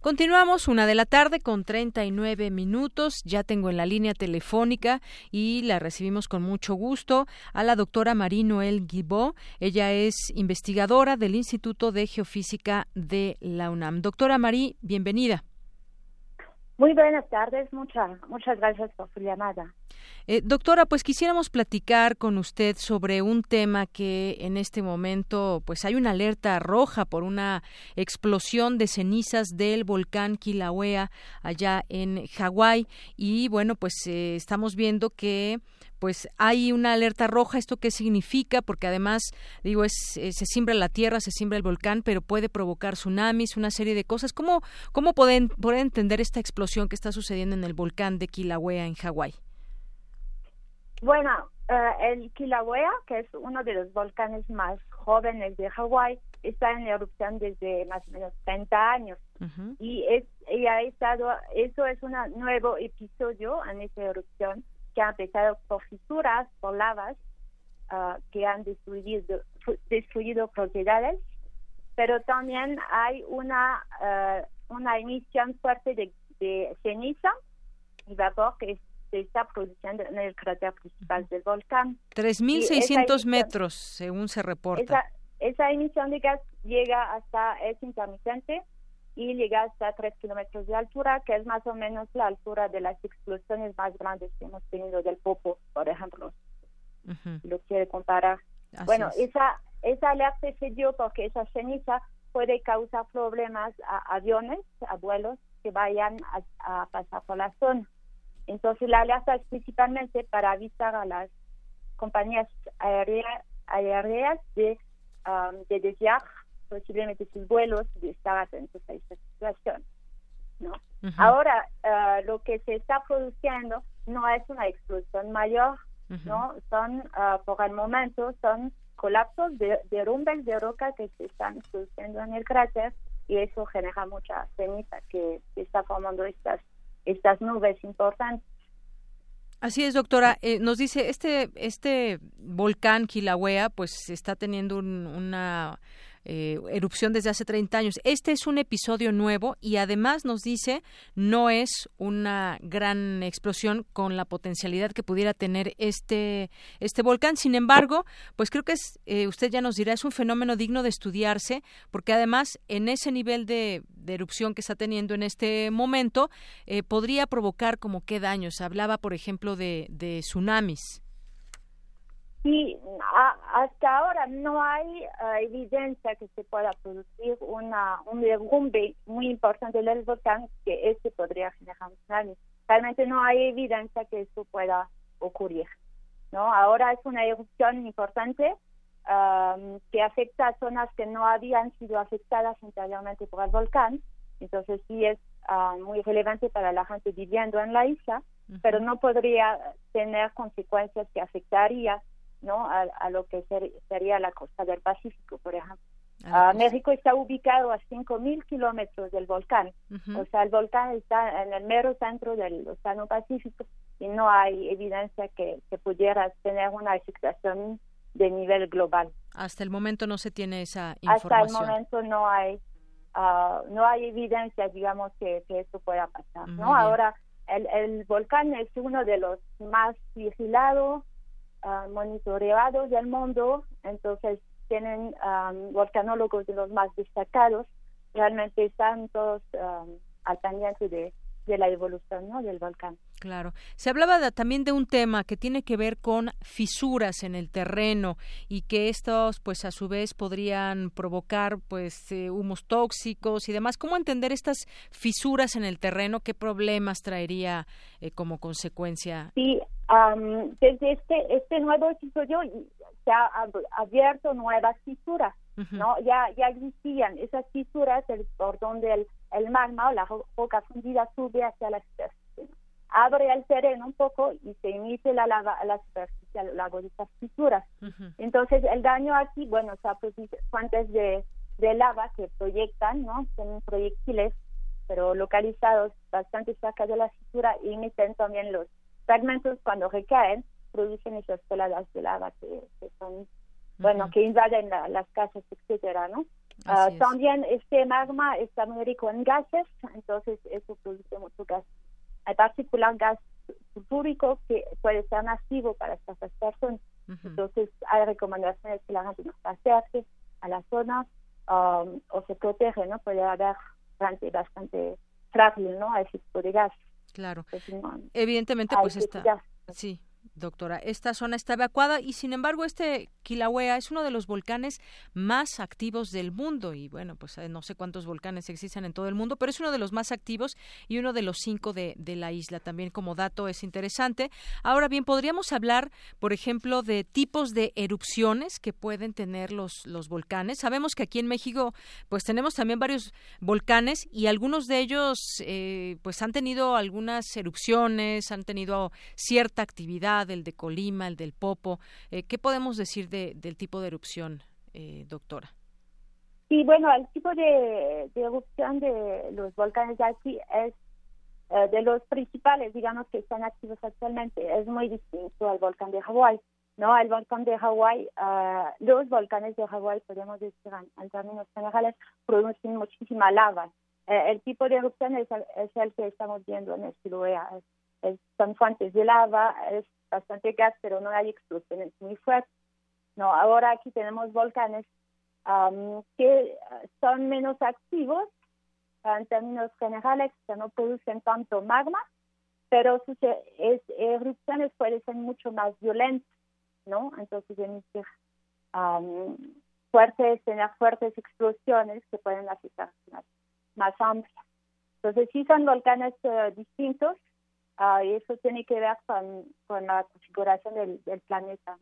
Continuamos una de la tarde con 39 minutos. Ya tengo en la línea telefónica y la recibimos con mucho gusto a la doctora Marie Noel Guibó. Ella es investigadora del Instituto de Geofísica de la UNAM. Doctora Marie, bienvenida. Muy buenas tardes, muchas muchas gracias por su llamada. Eh, doctora, pues quisiéramos platicar con usted sobre un tema que en este momento, pues hay una alerta roja por una explosión de cenizas del volcán Kilauea allá en Hawái y bueno, pues eh, estamos viendo que pues hay una alerta roja. ¿Esto qué significa? Porque además, digo, es, eh, se siembra la tierra, se siembra el volcán, pero puede provocar tsunamis, una serie de cosas. ¿Cómo, cómo pueden, entender esta explosión que está sucediendo en el volcán de Kilauea en Hawái? Bueno, eh, el Kilauea, que es uno de los volcanes más jóvenes de Hawái, está en erupción desde más o menos 30 años. Y es y ha estado, eso es un nuevo episodio en esa erupción que ha empezado por fisuras, por lavas, ah, que han destruido, destruido propiedades, pero también hay una, uh, una emisión fuerte de, de, ceniza y vapor que se está produciendo en el cráter principal del volcán. 3.600 metros, según se reporta. Esa, esa emisión de gas llega hasta, es intermitente, y llega hasta 3 kilómetros de altura, que es más o menos la altura de las explosiones más grandes que hemos tenido del Popo, por ejemplo. Lo quiere comparar. bueno, esa, esa alerta se dio porque esa ceniza puede causar problemas a aviones, a vuelos, que vayan a, pasar por la zona. Entonces la alerta es principalmente para avisar a las compañías aéreas, de, um, de desviar posiblemente sus vuelos y de estar atentos a esta situación. ¿no? Ahora, uh, lo que se está produciendo no es una explosión mayor, ¿no? Son, uh, por el momento, son colapsos de derrumbes de roca que se están produciendo en el cráter y eso genera mucha ceniza que, está formando estas, estas nubes importantes. Así es, doctora. Eh, nos dice, este, este volcán Kilauea, pues está teniendo una eh, erupción desde hace 30 años. Este es un episodio nuevo y además nos dice no es una gran explosión con la potencialidad que pudiera tener este este volcán. Sin embargo, pues creo que es eh, usted ya nos dirá es un fenómeno digno de estudiarse porque además en ese nivel de, erupción que está teniendo en este momento eh, podría provocar como qué daños. Hablaba, por ejemplo, de, de tsunamis. Y hasta ahora no hay eh, evidencia que se pueda producir una, un derrumbe muy importante del volcán que este podría generar un tsunami. Realmente no hay evidencia que eso pueda ocurrir. ¿no? Ahora es una erupción importante um, que afecta a zonas que no habían sido afectadas anteriormente por el volcán. Entonces sí es uh, muy relevante para la gente viviendo en la isla, pero no podría tener consecuencias que afectaría ¿no? A, lo que sería la costa del Pacífico, por ejemplo. Ah, México está ubicado a 5.000 kilómetros del volcán, o sea, el volcán está en el mero centro del Océano Pacífico y no hay evidencia que, pudiera tener una afectación de nivel global. Hasta el momento no se tiene esa información. Hasta el momento no hay ah, no hay evidencia, digamos, que, que eso pueda pasar. ¿no? Ahora, el, el volcán es uno de los más vigilados uh, monitoreados del mundo, entonces tienen volcanólogos de los más destacados, realmente están todos al pendiente de, de la evolución ¿no? del volcán. Claro. Se hablaba también de un tema que tiene que ver con fisuras en el terreno y que estos, pues, a su vez podrían provocar, pues, eh, humos tóxicos y demás. ¿Cómo entender estas fisuras en el terreno? ¿Qué problemas traería eh, como consecuencia? Sí, desde este este nuevo episodio se ha abierto nuevas fisuras, ¿no? Ya ya existían esas fisuras por donde el, el magma o la roca fundida sube hacia la superficie. Abre el terreno un poco y se emite la lava a la superficie a lo largo de estas fisuras. Entonces, el daño aquí, bueno, o sea, fuentes de, de lava que proyectan, ¿no? Son proyectiles, pero localizados bastante cerca de la fisura y emiten también los fragmentos cuando recaen producen esas peladas de lava que, son, bueno, que invaden las casas, etcétera, ¿no? Ah, también este magma está muy rico en gases, entonces eso produce mucho gas. Hay particular gas sulfúrico que puede ser nocivo para estas personas. Entonces hay recomendaciones que la gente no se acerque a la zona um, o se protege, ¿no? Puede haber bastante, bastante frágil, ¿no? A ese tipo de gas. Claro. Evidentemente, pues está. Sí, doctora. Esta zona está evacuada y, sin embargo, este Kilauea es uno de los volcanes más activos del mundo y, bueno, pues eh, no sé cuántos volcanes existen en todo el mundo, pero es uno de los más activos y uno de los cinco de, de la isla. También como dato es interesante. Ahora bien, podríamos hablar, por ejemplo, de tipos de erupciones que pueden tener los, los volcanes. Sabemos que aquí en México, pues tenemos también varios volcanes y algunos de ellos, eh, pues han tenido algunas erupciones, han tenido cierta actividad el de Colima, el del Popo. Eh, ¿Qué podemos decir de, del tipo de erupción, eh, doctora? Sí, bueno, el tipo de, erupción de los volcanes de aquí es eh, de los principales, digamos, que están activos actualmente. Es muy distinto al volcán de Hawái. ¿no? El volcán de Hawái, los volcanes de Hawái, podemos decir en, términos generales, producen muchísima lava. el tipo de erupción es, el que estamos viendo en el Siloea. Son fuentes de lava, es bastante gas, pero no hay explosiones muy fuertes. No, ahora aquí tenemos volcanes que son menos activos en términos generales, que no producen tanto magma, pero sus es, erupciones pueden ser mucho más violentas, ¿no? Entonces emitir fuertes, tener fuertes explosiones que pueden afectar más, más amplias. Entonces sí son volcanes eh, distintos uh, y eso tiene que ver con, con la configuración del, del planeta.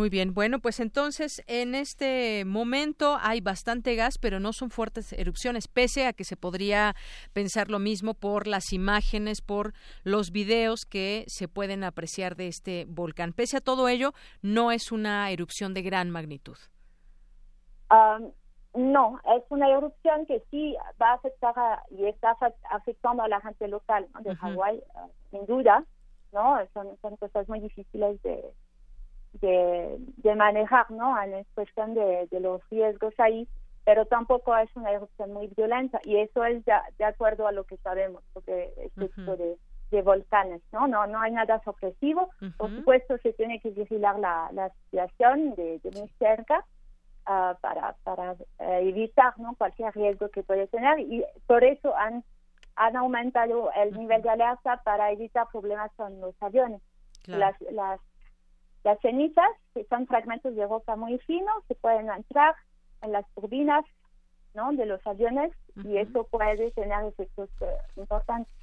Muy bien, bueno, pues entonces en este momento hay bastante gas, pero no son fuertes erupciones, pese a que se podría pensar lo mismo por las imágenes, por los videos que se pueden apreciar de este volcán. Pese a todo ello, no es una erupción de gran magnitud. Um, no, es una erupción que sí va a afectar y está afectando a la gente local de Hawái, uh, sin duda, ¿no? Son, son cosas muy difíciles de de, de manejar, ¿no? En cuestión de, de los riesgos ahí, pero tampoco es una erupción muy violenta y eso es de acuerdo a lo que sabemos sobre este tipo de, de volcanes, ¿no? No no hay nada sorpresivo. Por supuesto, se tiene que vigilar la, la situación de, de muy cerca uh, para, para uh, evitar ¿no? cualquier riesgo que puede tener y por eso han, han aumentado el nivel de alerta para evitar problemas con los aviones. Las, las las cenizas, que son fragmentos de roca muy finos, se pueden entrar en las turbinas ¿no? de los aviones y eso puede tener efectos eh, importantes.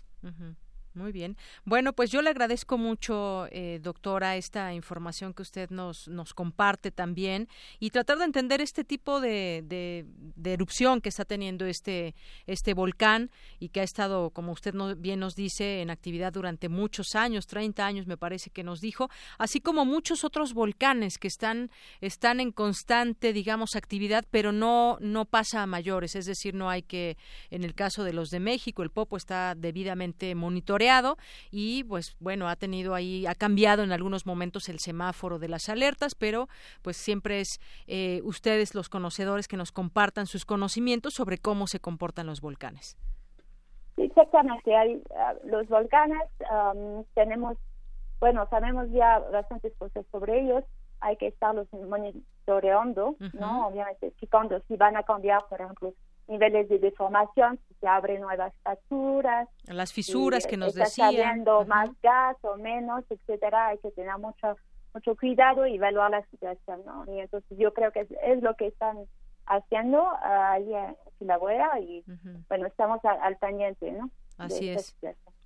Muy bien. Bueno, pues yo le agradezco mucho, eh, doctora, esta información que usted nos, nos comparte también y tratar de entender este tipo de, de, erupción que está teniendo este, este volcán y que ha estado, como usted bien nos dice, en actividad durante muchos años, 30 años me parece que nos dijo, así como muchos otros volcanes que están, están en constante, digamos, actividad, pero no, no pasa a mayores. Es decir, no hay que, en el caso de los de México, el Popo está debidamente monitoreado y pues bueno, ha tenido ahí, ha cambiado en algunos momentos el semáforo de las alertas, pero pues siempre es eh, ustedes los conocedores que nos compartan sus conocimientos sobre cómo se comportan los volcanes. Exactamente, hay ah, los volcanes, tenemos, bueno, sabemos ya bastantes cosas sobre ellos, hay que estarlos monitoreando, ¿no? Obviamente, si cuando si van a cambiar, por ejemplo, niveles de deformación, se abren nuevas fracturas. Las fisuras que nos está decían. saliendo más gas o menos, etcétera, hay que tener mucho mucho cuidado y evaluar la situación, ¿no? Y entonces yo creo que es, lo que están haciendo ahí en Kilauea y bueno, estamos al, pendiente, ¿no? Así es.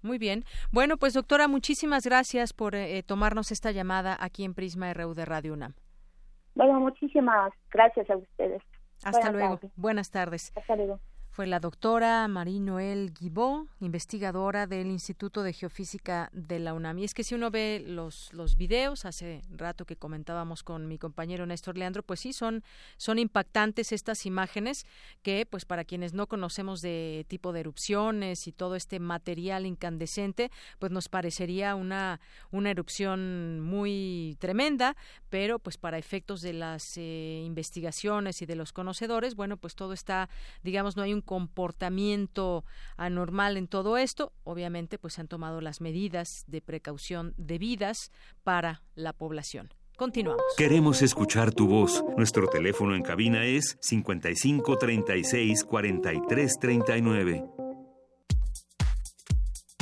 Muy bien. Bueno, pues doctora, muchísimas gracias por eh, tomarnos esta llamada aquí en Prisma RU de Radio UNAM. Bueno, muchísimas gracias a ustedes. Hasta luego. Buenas tardes. Hasta luego fue la doctora Marie Noel Guibó, investigadora del Instituto de Geofísica de la UNAM. Y es que si uno ve los, los videos, hace rato que comentábamos con mi compañero Néstor Leandro, pues sí, son, son impactantes estas imágenes que, pues para quienes no conocemos de tipo de erupciones y todo este material incandescente, pues nos parecería una, una erupción muy tremenda, pero pues para efectos de las eh, investigaciones y de los conocedores, bueno, pues todo está, digamos, no hay un comportamiento anormal en todo esto, obviamente pues se han tomado las medidas de precaución debidas para la población. Continuamos. Queremos escuchar tu voz. Nuestro teléfono en cabina es 55 36 43 39.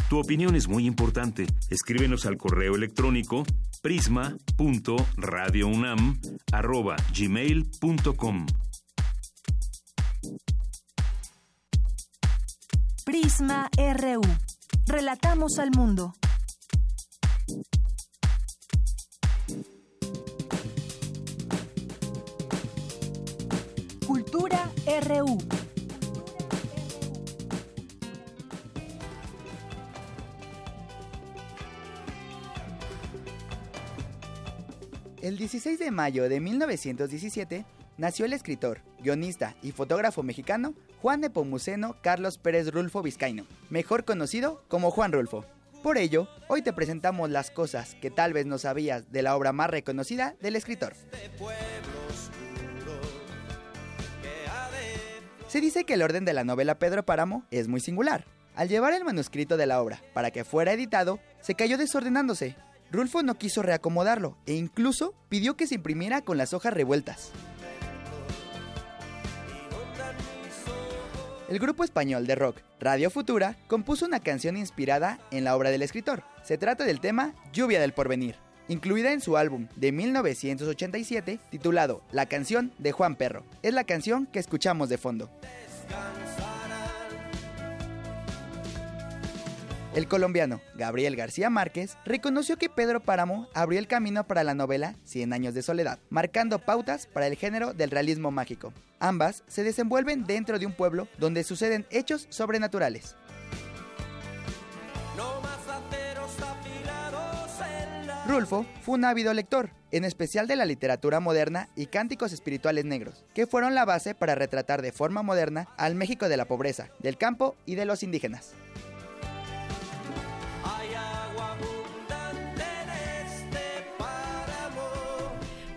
Tu opinión es muy importante. Escríbenos al correo electrónico prisma.radiounam@gmail.com. Prisma RU. Relatamos al mundo. Cultura RU. El 16 de mayo de 1917 nació el escritor, guionista y fotógrafo mexicano Juan de Pomuceno Carlos Pérez Rulfo Vizcaíno, mejor conocido como Juan Rulfo. Por ello, hoy te presentamos las cosas que tal vez no sabías de la obra más reconocida del escritor. Se dice que el orden de la novela Pedro Páramo es muy singular. Al llevar el manuscrito de la obra para que fuera editado, se cayó desordenándose. Rulfo no quiso reacomodarlo e incluso pidió que se imprimiera con las hojas revueltas. El grupo español de rock Radio Futura compuso una canción inspirada en la obra del escritor. Se trata del tema Lluvia del Porvenir, incluida en su álbum de 1987 titulado La canción de Juan Perro. Es la canción que escuchamos de fondo. El colombiano Gabriel García Márquez reconoció que Pedro Páramo abrió el camino para la novela Cien años de soledad, marcando pautas para el género del realismo mágico. Ambas se desenvuelven dentro de un pueblo donde suceden hechos sobrenaturales. Rulfo fue un ávido lector, en especial de la literatura moderna y cánticos espirituales negros, que fueron la base para retratar de forma moderna al México de la pobreza, del campo y de los indígenas.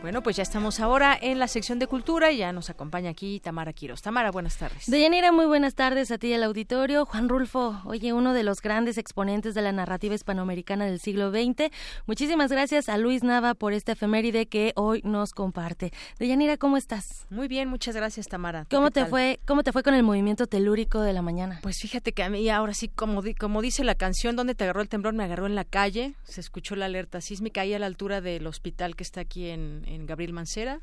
Bueno, pues ya estamos ahora en la sección de cultura y ya nos acompaña aquí Tamara Quiros. Tamara, buenas tardes. Deyanira, muy buenas tardes a ti y al auditorio. Juan Rulfo, oye, uno de los grandes exponentes de la narrativa hispanoamericana del siglo XX. Muchísimas gracias a Luis Nava por esta efeméride que hoy nos comparte. Deyanira, ¿cómo estás? Muy bien, muchas gracias, Tamara. ¿Cómo te fue cómo te fue con el movimiento telúrico de la mañana? Pues fíjate que a mí ahora sí, como, como dice la canción, ¿dónde te agarró el temblor? Me agarró en la calle, se escuchó la alerta sísmica ahí a la altura del hospital que está aquí en en Gabriel Mancera,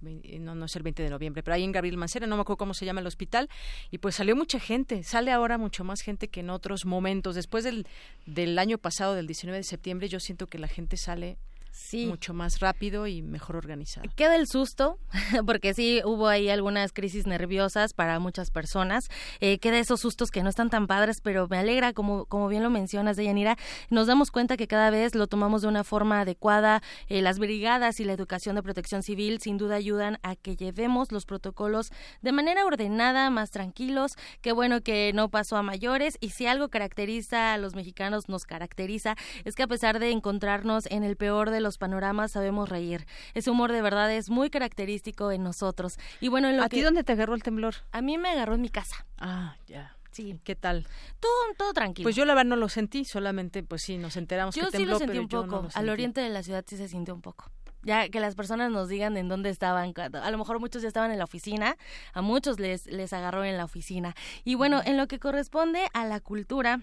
no, no es el 20 de noviembre, pero ahí en Gabriel Mancera, no me acuerdo cómo se llama el hospital, y pues salió mucha gente, sale ahora mucho más gente que en otros momentos. Después del, del año pasado, del 19 de septiembre, yo siento que la gente sale sí. mucho más rápido y mejor organizado. Queda el susto, porque sí hubo ahí algunas crisis nerviosas para muchas personas. Eh, queda esos sustos que no están tan padres, pero me alegra, como, como bien lo mencionas, Deyanira, nos damos cuenta que cada vez lo tomamos de una forma adecuada. Eh, las brigadas y la educación de protección civil sin duda ayudan a que llevemos los protocolos de manera ordenada, más tranquilos. Qué bueno que no pasó a mayores y si algo caracteriza a los mexicanos, nos caracteriza, es que a pesar de encontrarnos en el peor de los panoramas sabemos reír. Ese humor de verdad es muy característico en nosotros. Y bueno, en lo ¿A ti dónde te agarró el temblor? A mí me agarró en mi casa. Ah, ya. Sí. ¿Qué tal? Todo, todo tranquilo. Pues yo la verdad no lo sentí, solamente pues sí, nos enteramos yo que tembló, sí lo sentí pero un poco. no lo Al sentí. oriente de la ciudad sí se sintió un poco. Ya que las personas nos digan en dónde estaban. A lo mejor muchos ya estaban en la oficina, a muchos les, les agarró en la oficina. Y bueno, en lo que corresponde a la cultura,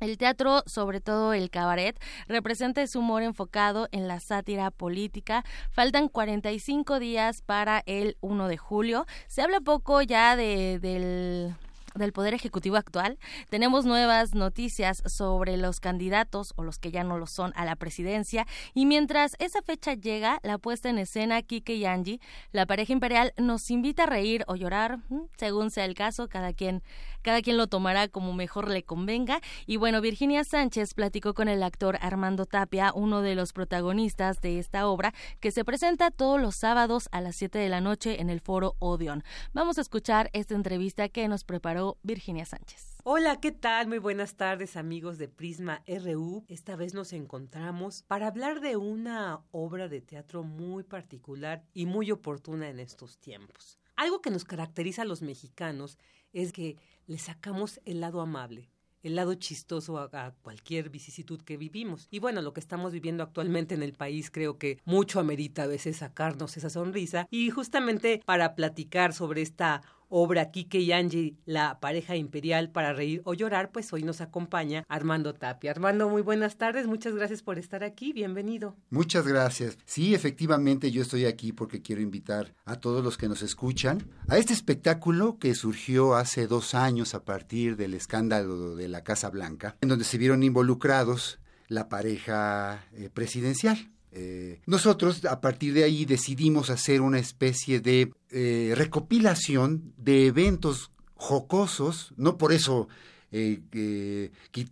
el teatro, sobre todo el cabaret, representa ese humor enfocado en la sátira política. Faltan 45 días para el 1 de julio. Se habla poco ya de, del del Poder Ejecutivo actual. Tenemos nuevas noticias sobre los candidatos o los que ya no lo son a la presidencia. Y mientras esa fecha llega, la puesta en escena Kike y Angie, la pareja imperial, nos invita a reír o llorar, mm, según sea el caso, cada quien, cada quien lo tomará como mejor le convenga. Y bueno, Virginia Sánchez platicó con el actor Armando Tapia, uno de los protagonistas de esta obra, que se presenta todos los sábados a las 7 de la noche en el foro Odeon. Vamos a escuchar esta entrevista que nos preparó Virginia Sánchez. Hola, ¿qué tal? Muy buenas tardes amigos de Prisma RU. Esta vez nos encontramos para hablar de una obra de teatro muy particular y muy oportuna en estos tiempos. Algo que nos caracteriza a los mexicanos es que le sacamos el lado amable, el lado chistoso a, a, cualquier vicisitud que vivimos. Y bueno, lo que estamos viviendo actualmente en el país creo que mucho amerita a veces sacarnos esa sonrisa. Y justamente para platicar sobre esta obra Kike y Angie, la pareja imperial para reír o llorar, pues hoy nos acompaña Armando Tapia. Armando, muy buenas tardes, muchas gracias por estar aquí, bienvenido. Muchas gracias. Sí, efectivamente yo estoy aquí porque quiero invitar a todos los que nos escuchan a este espectáculo que surgió hace dos años a partir del escándalo de la Casa Blanca, en donde se vieron involucrados la pareja eh, presidencial. Eh, nosotros a partir de ahí decidimos hacer una especie de eh, recopilación de eventos jocosos, no por eso eh,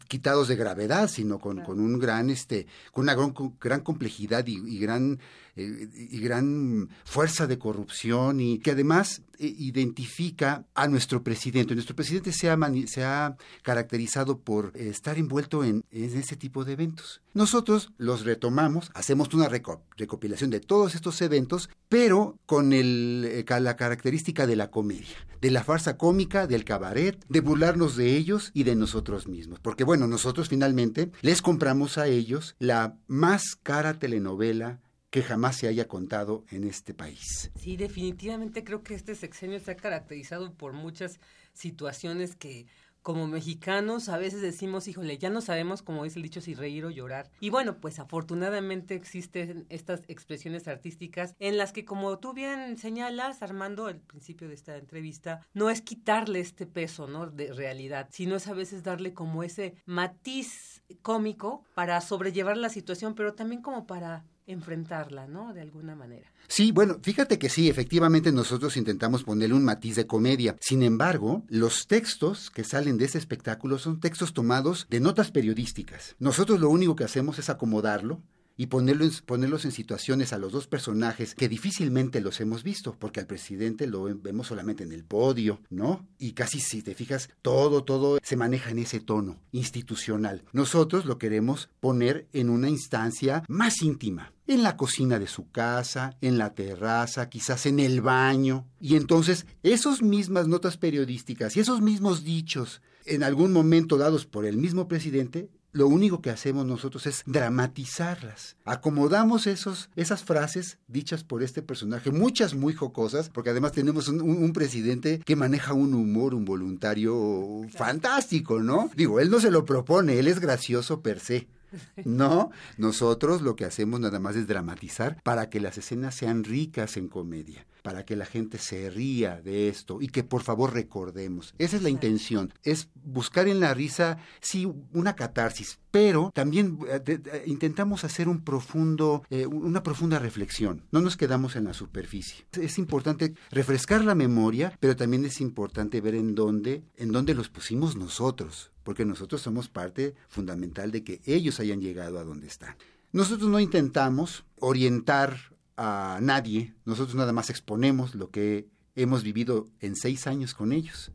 quitados de gravedad, sino con, con, un gran, este, con una gran, gran complejidad y, y gran eh, y gran fuerza de corrupción y que además eh, identifica a nuestro presidente. Nuestro presidente se ha, se ha caracterizado por eh, estar envuelto en, ese tipo de eventos. Nosotros los retomamos, hacemos una reco recopilación de todos estos eventos, pero con el, la característica de la comedia, de la farsa cómica, del cabaret, de burlarnos de ellos y de nosotros mismos. Porque bueno, nosotros finalmente les compramos a ellos la más cara telenovela que jamás se haya contado en este país. Sí, definitivamente creo que este sexenio se ha caracterizado por muchas situaciones que como mexicanos a veces decimos, híjole, ya no sabemos, como dice el dicho, si reír o llorar. Y bueno, pues afortunadamente existen estas expresiones artísticas en las que, como tú bien señalas, Armando, al principio de esta entrevista, no es quitarle este peso, ¿no? De realidad, sino es a veces darle como ese matiz cómico para sobrellevar la situación, pero también como para enfrentarla, ¿no? De alguna manera. Sí, bueno, fíjate que sí, efectivamente nosotros intentamos ponerle un matiz de comedia. Sin embargo, los textos que salen de ese espectáculo son textos tomados de notas periodísticas. Nosotros lo único que hacemos es acomodarlo y ponerlos, en situaciones a los dos personajes que difícilmente los hemos visto, porque al presidente lo vemos solamente en el podio, ¿no? Y casi si te fijas, todo, todo se maneja en ese tono institucional. Nosotros lo queremos poner en una instancia más íntima, en la cocina de su casa, en la terraza, quizás en el baño. Y entonces, esas mismas notas periodísticas y esos mismos dichos, en algún momento dados por el mismo presidente, lo único que hacemos nosotros es dramatizarlas. Acomodamos esos, esas frases dichas por este personaje, muchas muy jocosas, porque además tenemos un, un, presidente que maneja un humor, un voluntario fantástico, ¿no? Digo, él no se lo propone, él es gracioso per se. No, nosotros lo que hacemos nada más es dramatizar para que las escenas sean ricas en comedia, para que la gente se ría de esto y que por favor recordemos. Esa es la intención, es buscar en la risa, sí, una catarsis, pero también eh, de, de, intentamos hacer un profundo, eh, una profunda reflexión. No nos quedamos en la superficie. Es importante refrescar la memoria, pero también es importante ver en dónde, en dónde los pusimos nosotros, porque nosotros somos parte fundamental de que ellos hayan llegado a donde están. Nosotros no intentamos orientar a nadie, nosotros nada más exponemos lo que hemos vivido en seis años con ellos.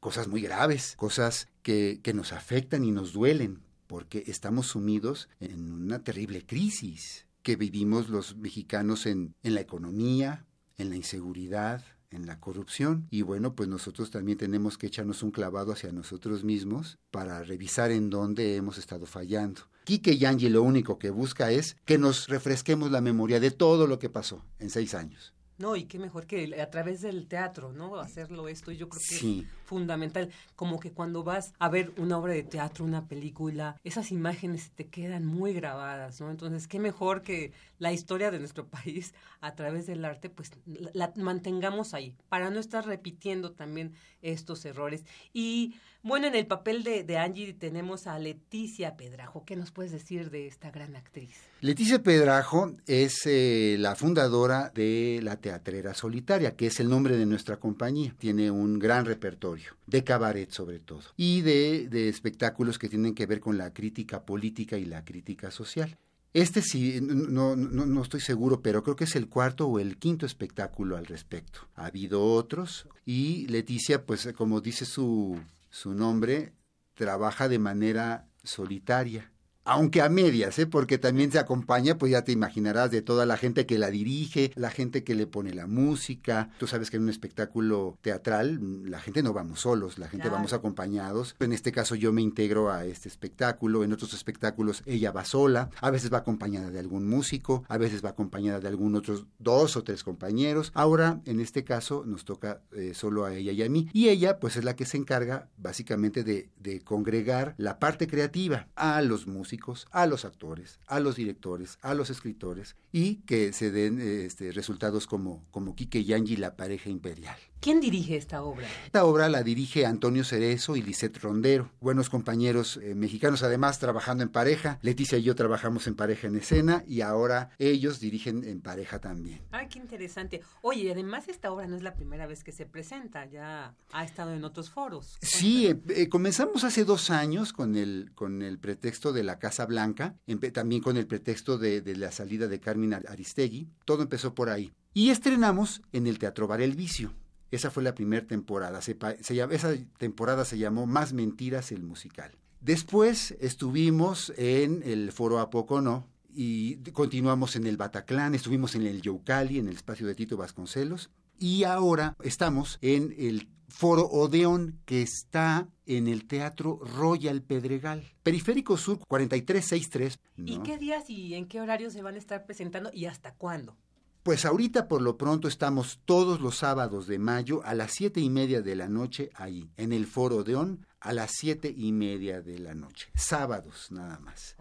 Cosas muy graves, cosas que, que nos afectan y nos duelen, porque estamos sumidos en una terrible crisis que vivimos los mexicanos en, en la economía, en la inseguridad, en la corrupción. Y bueno, pues nosotros también tenemos que echarnos un clavado hacia nosotros mismos para revisar en dónde hemos estado fallando. Quique Yangi lo único que busca es que nos refresquemos la memoria de todo lo que pasó en seis años. No, y qué mejor que a través del teatro, ¿no? Hacerlo esto, yo creo que sí. es fundamental. Como que cuando vas a ver una obra de teatro, una película, esas imágenes te quedan muy grabadas, ¿no? Entonces, qué mejor que la historia de nuestro país a través del arte, pues la, mantengamos ahí, para no estar repitiendo también estos errores. Y bueno, en el papel de, Angie tenemos a Leticia Pedrajo. ¿Qué nos puedes decir de esta gran actriz? Leticia Pedrajo es eh, la fundadora de La Teatrera Solitaria, que es el nombre de nuestra compañía. Tiene un gran repertorio, de cabaret sobre todo, y de espectáculos que tienen que ver con la crítica política y la crítica social. Este sí, no, no, no, estoy seguro, pero creo que es el cuarto o el quinto espectáculo al respecto. Ha habido otros y Leticia, pues como dice su, su nombre, trabaja de manera solitaria aunque a medias, ¿eh? porque también se acompaña, pues ya te imaginarás, de toda la gente que la dirige, la gente que le pone la música. Tú sabes que en un espectáculo teatral la gente no vamos solos, la gente claro. vamos acompañados. En este caso yo me integro a este espectáculo, en otros espectáculos ella va sola, a veces va acompañada de algún músico, a veces va acompañada de algún otros dos o tres compañeros. Ahora, en este caso, nos toca eh, solo a ella y a mí. Y ella, pues es la que se encarga básicamente de, de congregar la parte creativa a los músicos a los actores, a los directores, a los escritores y que se den este, resultados como, como Quique y Angie, la pareja imperial. ¿Quién dirige esta obra? Esta obra la dirige Antonio Cerezo y Lisette Rondero, buenos compañeros eh, mexicanos, además trabajando en pareja. Leticia y yo trabajamos en pareja en escena y ahora ellos dirigen en pareja también. Ay, qué interesante. Oye, además esta obra no es la primera vez que se presenta, ya ha estado en otros foros. Sí, eh, eh, comenzamos hace dos años con el, con el pretexto de la Casa Blanca, también con el pretexto de, de la salida de Carmen Aristegui. Todo empezó por ahí. Y estrenamos en el Teatro Bar El Vicio. Esa fue la primera temporada. Se, se, esa temporada se llamó Más Mentiras el Musical. Después estuvimos en el Foro A Poco No y continuamos en el Bataclan, estuvimos en el Yaucali, en el espacio de Tito Vasconcelos y ahora estamos en el Foro Odeón que está en el Teatro Royal Pedregal. Periférico Sur 4363. ¿no? ¿Y qué días y en qué horarios se van a estar presentando y hasta cuándo? Pues ahorita por lo pronto estamos todos los sábados de mayo a las siete y media de la noche ahí, en el Foro Odeón, a las siete y media de la noche. Sábados nada más.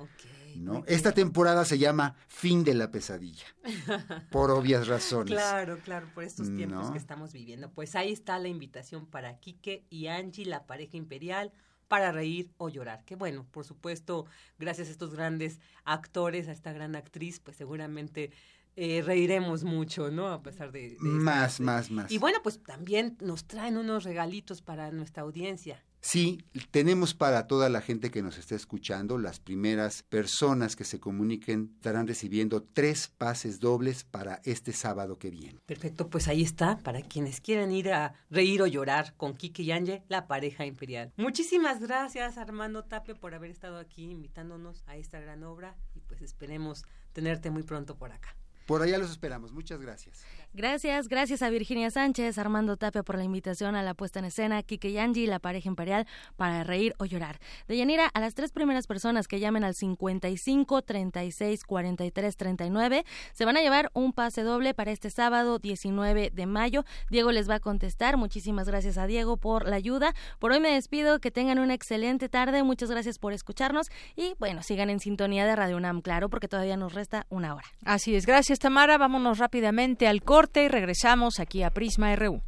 ¿no? Esta temporada se llama Fin de la Pesadilla, por obvias razones. Claro, claro, por estos tiempos que estamos viviendo. Pues ahí está la invitación para Quique y Angie, la pareja imperial para reír o llorar. Que bueno, por supuesto, gracias a estos grandes actores, a esta gran actriz, pues seguramente eh, reiremos mucho, ¿no? A pesar de... más, más, más. Y bueno, pues también nos traen unos regalitos para nuestra audiencia. Sí, tenemos para toda la gente que nos está escuchando, las primeras personas que se comuniquen estarán recibiendo tres pases dobles para este sábado que viene. Perfecto, pues ahí está, para quienes quieran ir a reír o llorar con Kike y Ange, la pareja imperial. Muchísimas gracias Armando Tape por haber estado aquí invitándonos a esta gran obra y pues esperemos tenerte muy pronto por acá. Por allá los esperamos. Muchas gracias. Gracias, gracias a Virginia Sánchez, Armando Tapia por la invitación a la puesta en escena, Kike y Angie, la pareja imperial, para reír o llorar. De Yanira, a las tres primeras personas que llamen al 55 36 43 39, se van a llevar un pase doble para este sábado 19 de mayo. Diego les va a contestar. Muchísimas gracias a Diego por la ayuda. Por hoy me despido, que tengan una excelente tarde. Muchas gracias por escucharnos y bueno, sigan en sintonía de Radio UNAM, claro, porque todavía nos resta una hora. Así es, gracias Tamara. Vámonos rápidamente al corte y regresamos aquí a Prisma RU.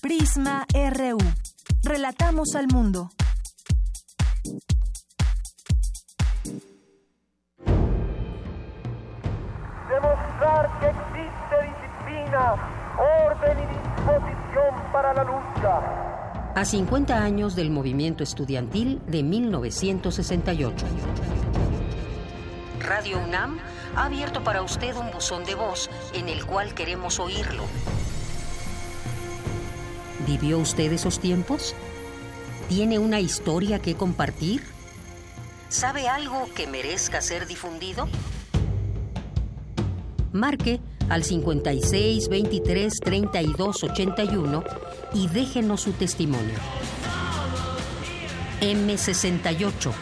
Prisma RU. Relatamos al mundo. Demostrar que existe disciplina, orden y disposición para la lucha. A 50 años del movimiento estudiantil de 1968. Radio UNAM ha abierto para usted un buzón de voz en el cual queremos oírlo. ¿Vivió usted esos tiempos? ¿Tiene una historia que compartir? ¿Sabe algo que merezca ser difundido? Marque al 56 23 32 81 y déjenos su testimonio. M68.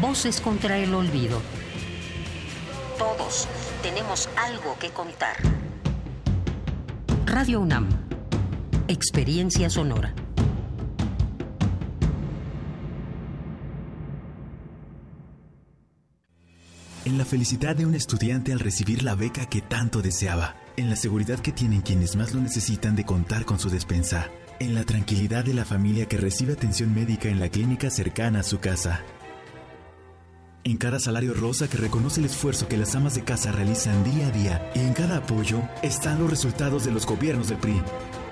Voces contra el olvido. Todos tenemos algo que contar. Radio UNAM. Experiencia sonora. En la felicidad de un estudiante al recibir la beca que tanto deseaba. En la seguridad que tienen quienes más lo necesitan de contar con su despensa. En la tranquilidad de la familia que recibe atención médica en la clínica cercana a su casa en cada salario rosa que reconoce el esfuerzo que las amas de casa realizan día a día y en cada apoyo están los resultados de los gobiernos del PRI.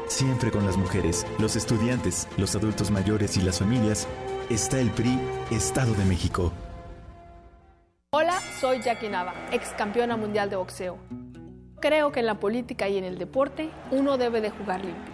Siempre con las mujeres, los estudiantes, los adultos mayores y las familias, está el PRI Estado de México. Hola, soy Jackie Nava, ex campeona mundial de boxeo. Creo que en la política y en el deporte uno debe de jugar limpio,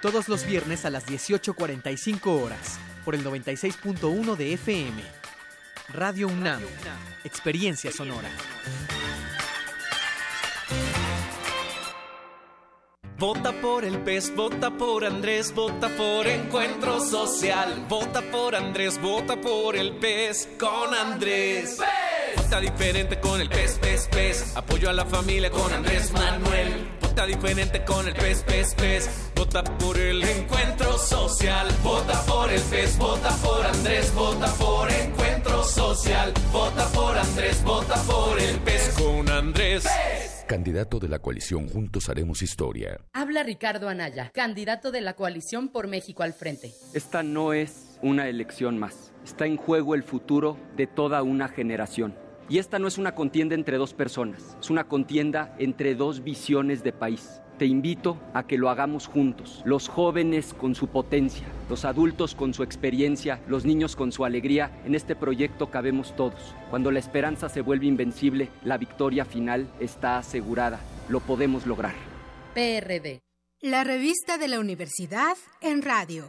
todos los viernes a las 18.45 horas, por el 96.1 de FM. Radio UNAM, Experiencia Sonora. Vota por el PES, vota por Andrés, vota por Encuentro Social. Vota por Andrés, vota por el PES con Andrés. Vota diferente con el PES, PES, PES. Apoyo a la familia con Andrés Manuel. Vota diferente con el PES, PES, PES. Vota por el Encuentro Social. Vota por el PES, vota por Andrés, vota por Encuentro Social. Vota por Andrés, vota por el PES con Andrés. candidato de la coalición Juntos Haremos Historia. Habla Ricardo Anaya, candidato de la coalición por México al frente. Esta no es una elección más. Está en juego el futuro de toda una generación. Y esta no es una contienda entre dos personas, es una contienda entre dos visiones de país. Te invito a que lo hagamos juntos, los jóvenes con su potencia, los adultos con su experiencia, los niños con su alegría. En este proyecto cabemos todos. Cuando la esperanza se vuelve invencible, la victoria final está asegurada. Lo podemos lograr. PRD. La revista de la universidad en radio.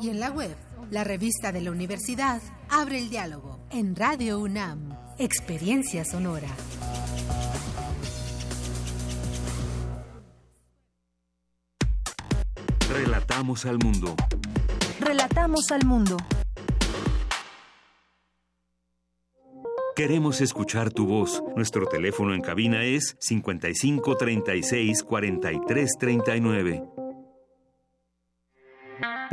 y en la web. La revista de la universidad abre el diálogo en Radio UNAM. Experiencia sonora. Relatamos al mundo. Relatamos al mundo. Queremos escuchar tu voz. Nuestro teléfono en cabina es 55 36 43 39.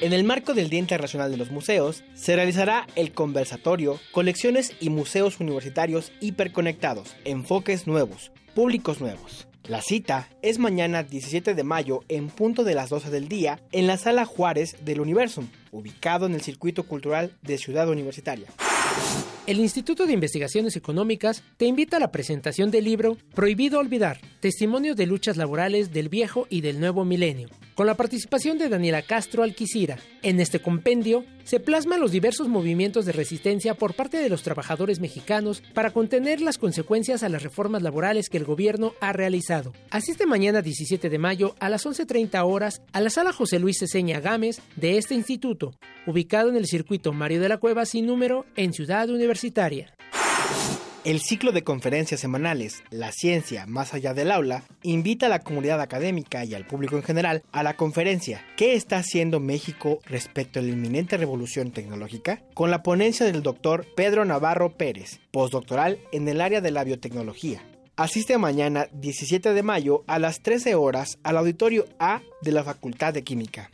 En el marco del Día Internacional de los Museos, se realizará el conversatorio Colecciones y Museos Universitarios Hiperconectados, Enfoques Nuevos, Públicos Nuevos. La cita es mañana 17 de mayo en punto de las 12 del día en la Sala Juárez del Universum, ubicado en el Circuito Cultural de Ciudad Universitaria. El Instituto de Investigaciones Económicas te invita a la presentación del libro Prohibido Olvidar, Testimonios de Luchas Laborales del Viejo y del Nuevo Milenio, con la participación de Daniela Castro Alquicira. En este compendio se plasman los diversos movimientos de resistencia por parte de los trabajadores mexicanos para contener las consecuencias a las reformas laborales que el gobierno ha realizado. Asiste mañana 17 de mayo a las 11.30 horas a la sala José Luis Ceseña Gámez de este instituto, ubicado en el circuito Mario de la Cueva sin número en Ciudad Universitaria. El ciclo de conferencias semanales La ciencia más allá del aula invita a la comunidad académica y al público en general a la conferencia ¿Qué está haciendo México respecto a la inminente revolución tecnológica? con la ponencia del doctor Pedro Navarro Pérez, postdoctoral en el área de la biotecnología. Asiste mañana 17 de mayo a las 13 horas al auditorio A de la Facultad de Química.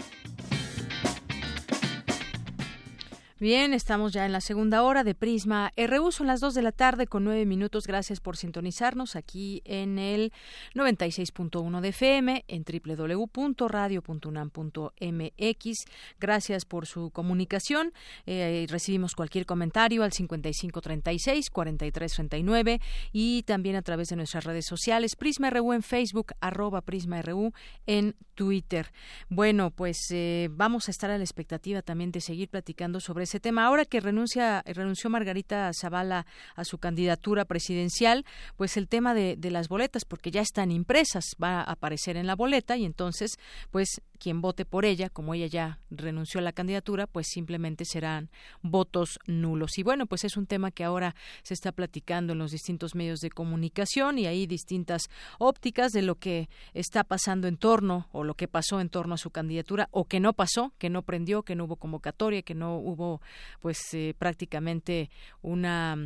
Bien, estamos ya en la segunda hora de Prisma RU. Son las 2 de la tarde con 9 minutos. Gracias por sintonizarnos aquí en el 96.1 de FM, en www.radio.unam.mx. Gracias por su comunicación. Eh, recibimos cualquier comentario al 5536-4339 y también a través de nuestras redes sociales. Prisma RU en Facebook, arroba Prisma RU en Twitter. Bueno, pues eh, vamos a estar a la expectativa también de seguir platicando sobre ese tema. Ahora que renuncia, renunció Margarita Zavala a su candidatura presidencial, pues el tema de, de las boletas, porque ya están impresas, va a aparecer en la boleta y entonces, pues quien vote por ella, como ella ya renunció a la candidatura, pues simplemente serán votos nulos. Y bueno, pues es un tema que ahora se está platicando en los distintos medios de comunicación y hay distintas ópticas de lo que está pasando en torno o lo que pasó en torno a su candidatura o que no pasó, que no prendió, que no hubo convocatoria, que no hubo pues eh, prácticamente una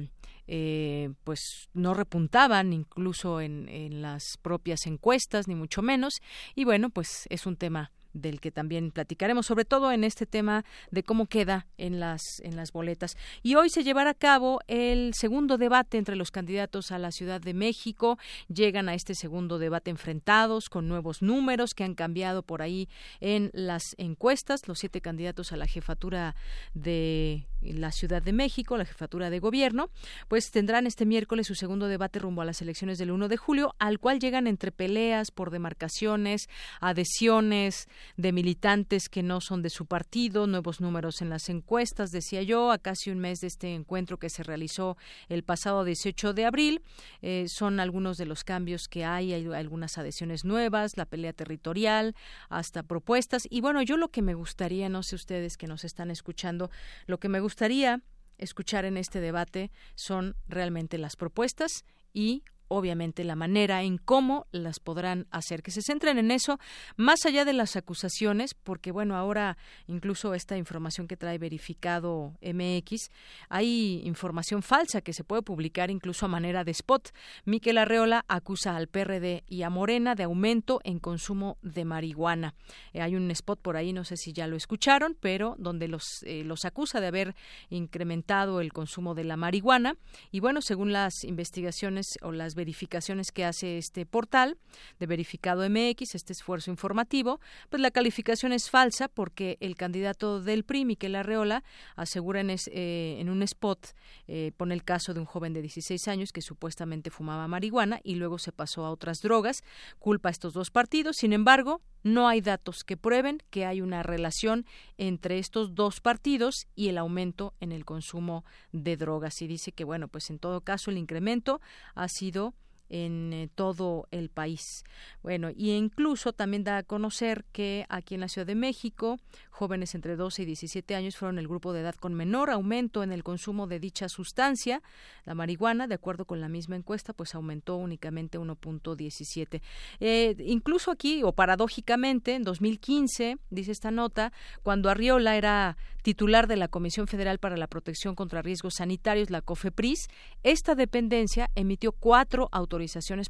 eh, pues no repuntaban incluso en, en las propias encuestas ni mucho menos. Y bueno pues es un tema del que también platicaremos, sobre todo en este tema de cómo queda en las, en las boletas. Y hoy se llevará a cabo el segundo debate entre los candidatos a la Ciudad de México. Llegan a este segundo debate enfrentados con nuevos números que han cambiado por ahí en las encuestas. Los siete candidatos a la jefatura de la Ciudad de México, la jefatura de gobierno, pues tendrán este miércoles su segundo debate rumbo a las elecciones del 1 de julio, al cual llegan entre peleas por demarcaciones, adhesiones, de militantes que no son de su partido, nuevos números en las encuestas, decía yo, a casi un mes de este encuentro que se realizó el pasado 18 de abril. Eh, son algunos de los cambios que hay, hay algunas adhesiones nuevas, la pelea territorial, hasta propuestas. Y bueno, yo lo que me gustaría, no sé ustedes que nos están escuchando, lo que me gustaría escuchar en este debate son realmente las propuestas y obviamente la manera en cómo las podrán hacer, que se centren en eso, más allá de las acusaciones, porque bueno, ahora incluso esta información que trae verificado MX, hay información falsa que se puede publicar incluso a manera de spot. Miquel Arreola acusa al PRD y a Morena de aumento en consumo de marihuana. Eh, hay un spot por ahí, no sé si ya lo escucharon, pero donde los, eh, los acusa de haber incrementado el consumo de la marihuana. Y bueno, según las investigaciones o las verificaciones que hace este portal de verificado MX, este esfuerzo informativo, pues la calificación es falsa porque el candidato del PRI, Miquel Arreola, asegura en, eh, en un spot, eh, pone el caso de un joven de 16 años que supuestamente fumaba marihuana y luego se pasó a otras drogas, culpa a estos dos partidos, sin embargo, no hay datos que prueben que hay una relación entre estos dos partidos y el aumento en el consumo de drogas. Y dice que, bueno, pues en todo caso el incremento ha sido en eh, todo el país. Bueno, y incluso también da a conocer que aquí en la Ciudad de México, jóvenes entre 12 y 17 años fueron el grupo de edad con menor aumento en el consumo de dicha sustancia, la marihuana, de acuerdo con la misma encuesta, pues aumentó únicamente 1.17. Eh, incluso aquí, o paradójicamente, en 2015, dice esta nota, cuando Arriola era titular de la Comisión Federal para la Protección contra Riesgos Sanitarios, la COFEPRIS, esta dependencia emitió cuatro autorizaciones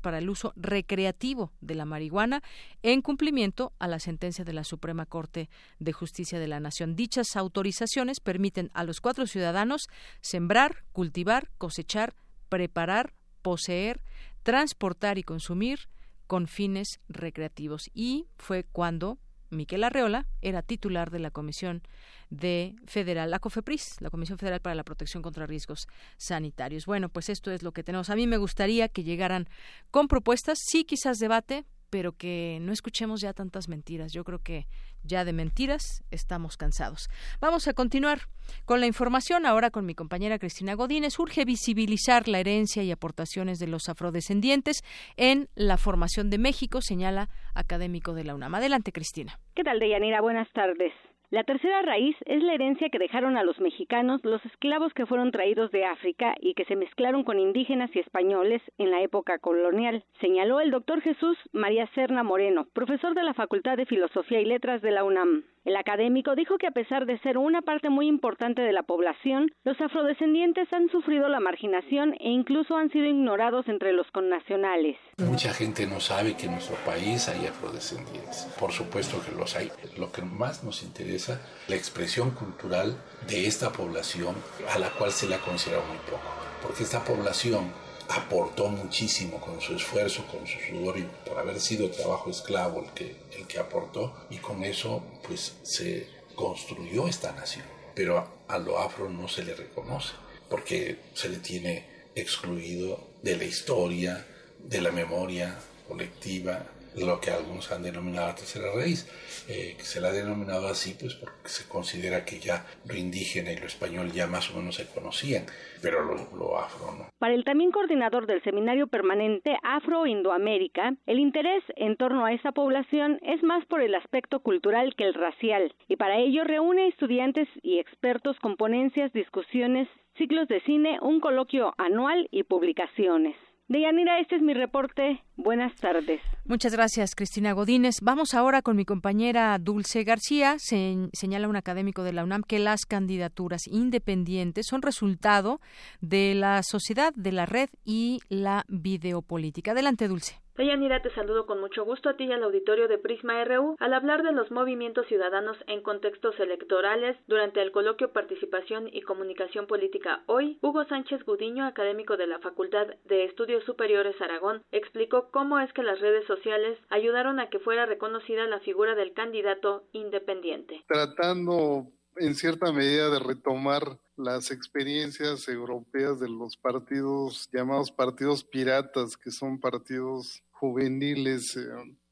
para el uso recreativo de la marihuana en cumplimiento a la sentencia de la Suprema Corte de Justicia de la Nación. Dichas autorizaciones permiten a los cuatro ciudadanos sembrar, cultivar, cosechar, preparar, poseer, transportar y consumir con fines recreativos. Y fue cuando Miquel Arreola era titular de la Comisión de Federal, la COFEPRIS, la Comisión Federal para la Protección contra Riesgos Sanitarios. Bueno, pues esto es lo que tenemos. A mí me gustaría que llegaran con propuestas, sí quizás debate, pero que no escuchemos ya tantas mentiras. Yo creo que ya de mentiras estamos cansados. Vamos a continuar con la información ahora con mi compañera Cristina Godínez. Urge visibilizar la herencia y aportaciones de los afrodescendientes en la formación de México, señala académico de la UNAM. Adelante, Cristina. ¿Qué tal, Deyanira? Buenas tardes. La tercera raíz es la herencia que dejaron a los mexicanos los esclavos que fueron traídos de África y que se mezclaron con indígenas y españoles en la época colonial, señaló el doctor Jesús María Serna Moreno, profesor de la Facultad de Filosofía y Letras de la UNAM. El académico dijo que a pesar de ser una parte muy importante de la población, los afrodescendientes han sufrido la marginación e incluso han sido ignorados entre los connacionales. Mucha gente no sabe que en nuestro país hay afrodescendientes. Por supuesto que los hay. Lo que más nos interesa, la expresión cultural de esta población a la cual se le ha considerado muy poco. Porque esta población aportó muchísimo con su esfuerzo, con su sudor y por haber sido trabajo esclavo el que, el que aportó y con eso pues se construyó esta nación. Pero a, a lo afro no se le reconoce porque se le tiene excluido de la historia, de la memoria colectiva, lo que algunos han denominado la tercera raíz. Eh, se la ha denominado así pues porque se considera que ya lo indígena y lo español ya más o menos se conocían, pero lo, lo afro no. Para el también coordinador del seminario permanente Afro-Indoamérica, el interés en torno a esa población es más por el aspecto cultural que el racial, y para ello reúne estudiantes y expertos con ponencias, discusiones, ciclos de cine, un coloquio anual y publicaciones. Deyanira, este es mi reporte. Buenas tardes. Muchas gracias, Cristina Godínez. Vamos ahora con mi compañera Dulce García. Se, señala un académico de la UNAM que las candidaturas independientes son resultado de la sociedad, de la red y la videopolítica. Adelante, Dulce. Deyanira, te saludo con mucho gusto a ti y al auditorio de Prisma RU al hablar de los movimientos ciudadanos en contextos electorales durante el coloquio Participación y Comunicación Política hoy. Hugo Sánchez Gudiño, académico de la Facultad de Estudios Superiores Aragón, explicó cómo es que las redes sociales ayudaron a que fuera reconocida la figura del candidato independiente. Tratando en cierta medida de retomar las experiencias europeas de los partidos llamados partidos piratas, que son partidos juveniles eh,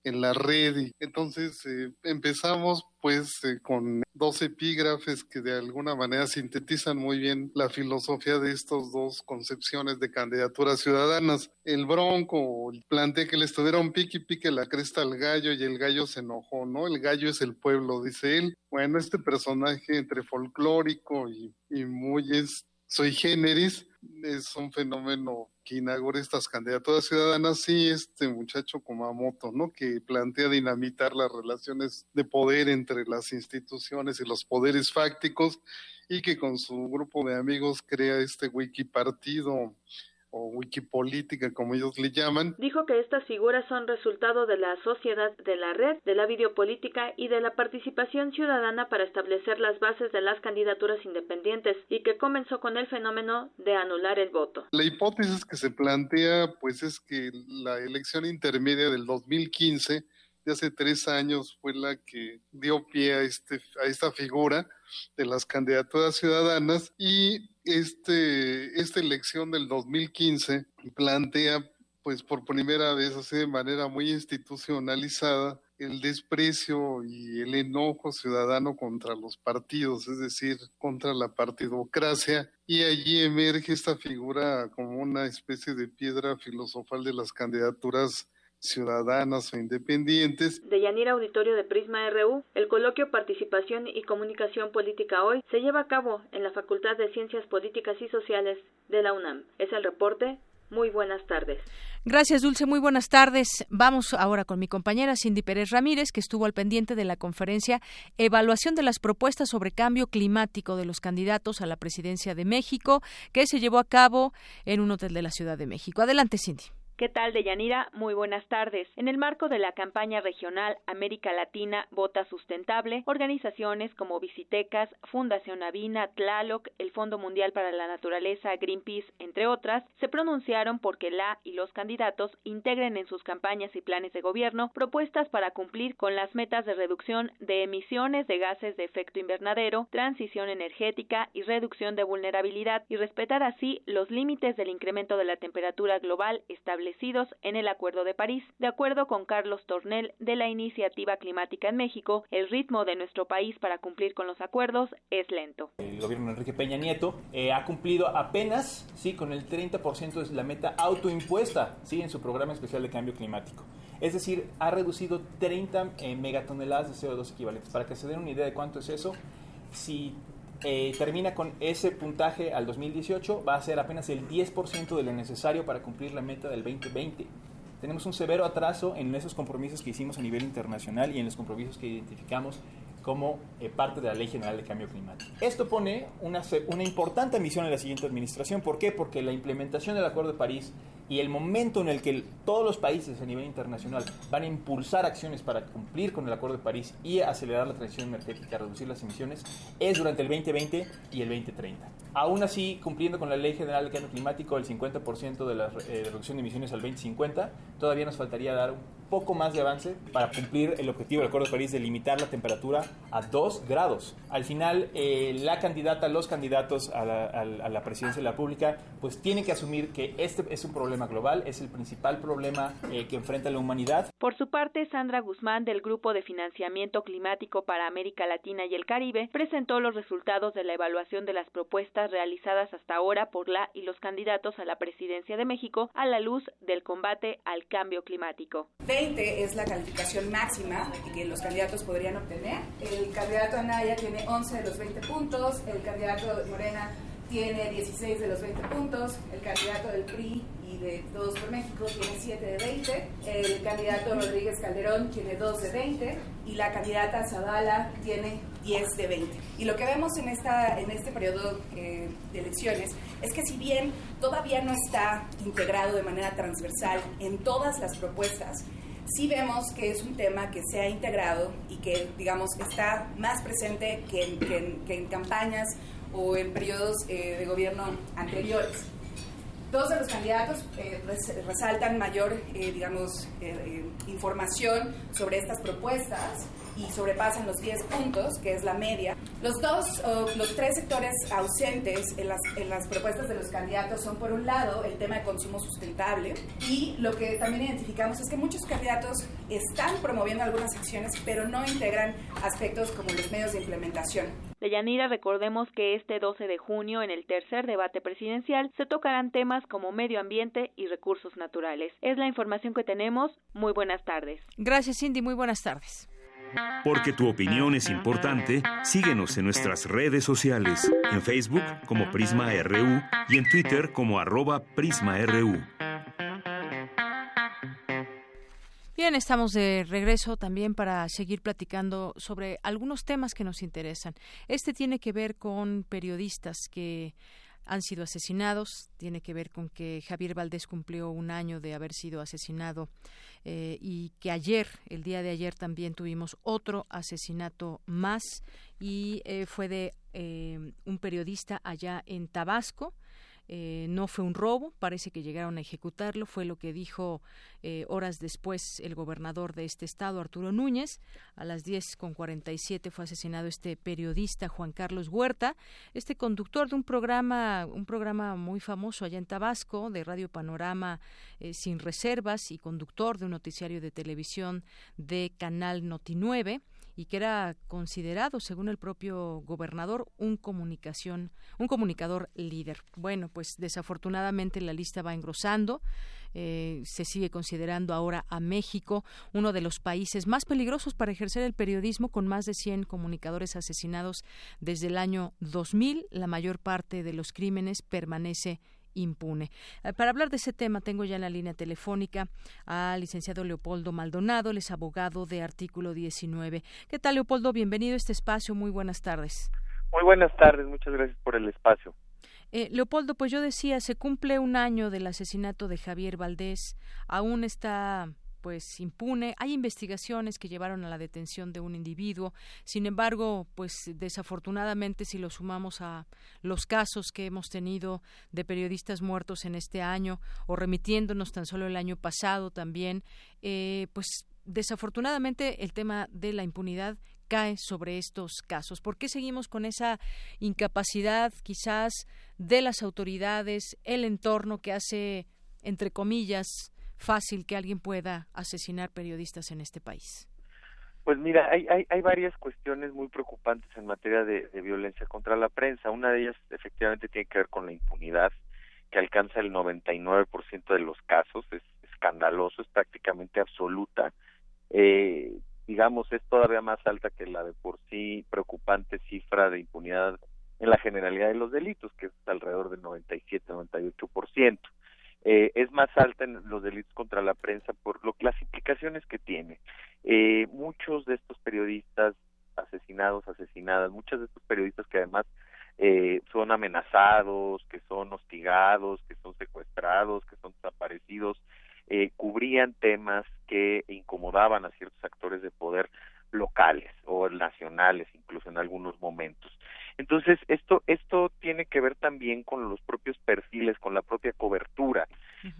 en la red. Entonces eh, empezamos pues eh, con dos epígrafes que de alguna manera sintetizan muy bien la filosofía de estas dos concepciones de candidaturas ciudadanas. El Bronco plantea que le estuviera un pique y pique la cresta al gallo y el gallo se enojó, ¿no? El gallo es el pueblo, dice él. Bueno, este personaje entre folclórico y, y muy es, soy generis, es un fenómeno que inaugura estas candidaturas ciudadanas y este muchacho Kumamoto, ¿no? Que plantea dinamitar las relaciones de poder entre las instituciones y los poderes fácticos y que con su grupo de amigos crea este wiki partido o wikipolítica, como ellos le llaman. Dijo que estas figuras son resultado de la sociedad de la red, de la videopolítica y de la participación ciudadana para establecer las bases de las candidaturas independientes y que comenzó con el fenómeno de anular el voto. La hipótesis que se plantea pues es que la elección intermedia del 2015 de hace tres años fue la que dio pie a, este, a esta figura de las candidaturas ciudadanas y este, esta elección del 2015 plantea pues por primera vez así de manera muy institucionalizada el desprecio y el enojo ciudadano contra los partidos, es decir, contra la partidocracia, y allí emerge esta figura como una especie de piedra filosofal de las candidaturas ciudadanas o independientes. De Yanira Auditorio de Prisma RU, el coloquio Participación y Comunicación Política Hoy se lleva a cabo en la Facultad de Ciencias Políticas y Sociales de la UNAM. Es el reporte. Muy buenas tardes. Gracias, Dulce. Muy buenas tardes. Vamos ahora con mi compañera Cindy Pérez Ramírez, que estuvo al pendiente de la conferencia Evaluación de las propuestas sobre cambio climático de los candidatos a la presidencia de México, que se llevó a cabo en un hotel de la Ciudad de México. Adelante, Cindy. ¿Qué tal, Deyanira? Muy buenas tardes. En el marco de la campaña regional América Latina Vota Sustentable, organizaciones como Visitecas, Fundación Avina, Tlaloc, el Fondo Mundial para la Naturaleza, Greenpeace, entre otras, se pronunciaron porque la y los candidatos integren en sus campañas y planes de gobierno propuestas para cumplir con las metas de reducción de emisiones de gases de efecto invernadero, transición energética y reducción de vulnerabilidad y respetar así los límites del incremento de la temperatura global en el Acuerdo de París. De acuerdo con Carlos Tornel de la Iniciativa Climática en México, el ritmo de nuestro país para cumplir con los acuerdos es lento. El gobierno de Enrique Peña Nieto eh, ha cumplido apenas sí, con el 30% de la meta autoimpuesta sí, en su programa especial de cambio climático. Es decir, ha reducido 30 eh, megatoneladas de CO2 equivalentes. Para que se den una idea de cuánto es eso, si eh, termina con ese puntaje al 2018, va a ser apenas el 10% de lo necesario para cumplir la meta del 2020. Tenemos un severo atraso en esos compromisos que hicimos a nivel internacional y en los compromisos que identificamos como eh, parte de la Ley General de Cambio Climático. Esto pone una, una importante misión en la siguiente administración. ¿Por qué? Porque la implementación del Acuerdo de París y el momento en el que todos los países a nivel internacional van a impulsar acciones para cumplir con el Acuerdo de París y acelerar la transición energética, reducir las emisiones, es durante el 2020 y el 2030. Aún así, cumpliendo con la Ley General de Cambio Climático, el 50% de la eh, reducción de emisiones al 2050, todavía nos faltaría dar un poco más de avance para cumplir el objetivo del Acuerdo de París de limitar la temperatura a 2 grados. Al final, eh, la candidata, los candidatos a la, a la presidencia de la República, pues tienen que asumir que este es un problema global, es el principal problema eh, que enfrenta la humanidad. Por su parte, Sandra Guzmán, del Grupo de Financiamiento Climático para América Latina y el Caribe, presentó los resultados de la evaluación de las propuestas realizadas hasta ahora por la y los candidatos a la presidencia de México a la luz del combate al cambio climático. 20 es la calificación máxima que los candidatos podrían obtener. El candidato Anaya tiene 11 de los 20 puntos, el candidato Morena tiene 16 de los 20 puntos, el candidato del PRI de Todos por México tiene 7 de 20, el candidato Rodríguez Calderón tiene 2 de 20 y la candidata Zavala tiene 10 de 20. Y lo que vemos en, esta, en este periodo eh, de elecciones es que si bien todavía no está integrado de manera transversal en todas las propuestas, sí vemos que es un tema que se ha integrado y que, digamos, está más presente que en, que en, campañas o en periodos eh, de gobierno anteriores. Dos de los candidatos eh, resaltan mayor, eh, digamos, eh, información sobre estas propuestas y sobrepasan los 10 puntos, que es la media. Los dos, los tres sectores ausentes en las, en las propuestas de los candidatos son, por un lado, el tema de consumo sustentable y lo que también identificamos es que muchos candidatos están promoviendo algunas acciones, pero no integran aspectos como los medios de implementación. Deyanira, recordemos que este 12 de junio, en el tercer debate presidencial, se tocarán temas como medio ambiente y recursos naturales. Es la información que tenemos. Muy buenas tardes. Gracias, Cindy. Muy buenas tardes. Porque tu opinión es importante, síguenos en nuestras redes sociales, en Facebook como Prisma RU y en Twitter como arroba PrismaRU. Bien, estamos de regreso también para seguir platicando sobre algunos temas que nos interesan. Este tiene que ver con periodistas que han sido asesinados. Tiene que ver con que Javier Valdés cumplió un año de haber sido asesinado eh, y que ayer, el día de ayer, también tuvimos otro asesinato más y eh, fue de eh, un periodista allá en Tabasco. Eh, no fue un robo, parece que llegaron a ejecutarlo, fue lo que dijo eh, horas después el gobernador de este estado, Arturo Núñez. A las 10.47 fue asesinado este periodista Juan Carlos Huerta, este conductor de un programa, un programa muy famoso allá en Tabasco, de Radio Panorama eh, Sin Reservas y conductor de un noticiario de televisión de Canal Noti 9 y que era considerado, según el propio gobernador, un comunicación, un comunicador líder. Bueno, pues desafortunadamente la lista va engrosando. Eh, se sigue considerando ahora a México uno de los países más peligrosos para ejercer el periodismo, con más de 100 comunicadores asesinados desde el año 2000. La mayor parte de los crímenes permanece impune. Eh, para hablar de ese tema, tengo ya en la línea telefónica al licenciado Leopoldo Maldonado, él es abogado de artículo 19. ¿Qué tal, Leopoldo? Bienvenido a este espacio. Muy buenas tardes. Muy buenas tardes, muchas gracias por el espacio. Eh, Leopoldo, pues yo decía, se cumple un año del asesinato de Javier Valdés, aún está pues impune. Hay investigaciones que llevaron a la detención de un individuo. Sin embargo, pues desafortunadamente si lo sumamos a los casos que hemos tenido de periodistas muertos en este año o remitiéndonos tan solo el año pasado también, eh, pues desafortunadamente el tema de la impunidad cae sobre estos casos? ¿Por qué seguimos con esa incapacidad quizás de las autoridades, el entorno que hace, entre comillas, fácil que alguien pueda asesinar periodistas en este país? Pues mira, hay, hay, varias cuestiones muy preocupantes en materia de, violencia contra la prensa. Una de ellas efectivamente tiene que ver con la impunidad, que alcanza el 99% de los casos. Es escandaloso, es prácticamente absoluta. Eh, digamos, es todavía más alta que la de por sí preocupante cifra de impunidad en la generalidad de los delitos, que es alrededor del 97-98%. Eh, es más alta en los delitos contra la prensa por lo, las implicaciones que tiene. Eh, muchos de estos periodistas asesinados, asesinadas, muchos de estos periodistas que además eh, son amenazados, que son hostigados, que son secuestrados, que son desaparecidos, eh, cubrían temas que incomodaban a ciertos actores de poder locales o nacionales incluso en algunos momentos. Entonces, esto, esto tiene que ver también con los propios perfiles, con la propia cobertura.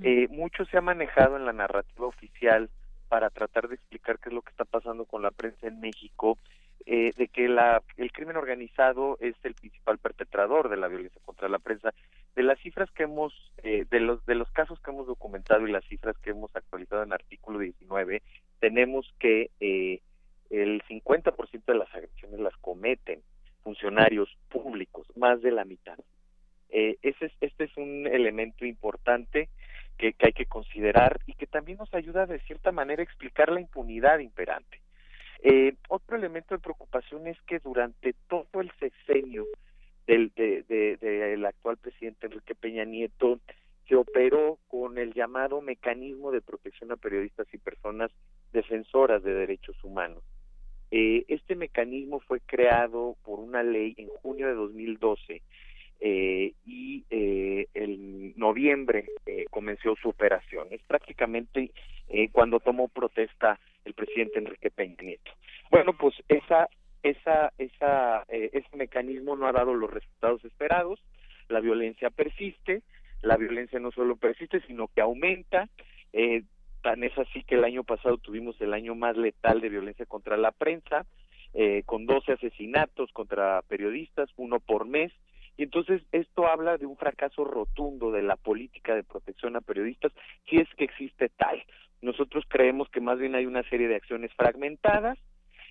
eh, mucho se ha manejado en la narrativa oficial para tratar de explicar qué es lo que está pasando con la prensa en México, eh, de que la, el crimen organizado es el principal perpetrador de la violencia contra la prensa. De las cifras que hemos, eh, de los de los casos que hemos documentado y las cifras que hemos actualizado en artículo 19, tenemos que eh, el 50% de las agresiones las cometen funcionarios públicos, más de la mitad. Eh, ese es, este es un elemento importante que, hay que considerar y que también nos ayuda de cierta manera a explicar la impunidad imperante. Eh, otro elemento de preocupación es que durante todo el sexenio del de, de, de, actual presidente Enrique Peña Nieto se operó con el llamado mecanismo de protección a periodistas y personas defensoras de derechos humanos. Eh, este mecanismo fue creado por una ley en junio de 2012 eh, y eh, en noviembre eh, comenzó su operación. Es prácticamente eh, cuando tomó protesta el presidente Enrique Peña Nieto. Bueno, pues esa, esa, esa, eh, ese mecanismo no ha dado los resultados esperados. La violencia persiste. La violencia no solo persiste, sino que aumenta. Tan es así que el año pasado tuvimos el año más letal de violencia contra la prensa, eh, con 12 asesinatos contra periodistas, uno por mes. Y entonces esto habla de un fracaso rotundo de la política de protección a periodistas, si es que existe tal, Nosotros creemos que más bien hay una serie de acciones fragmentadas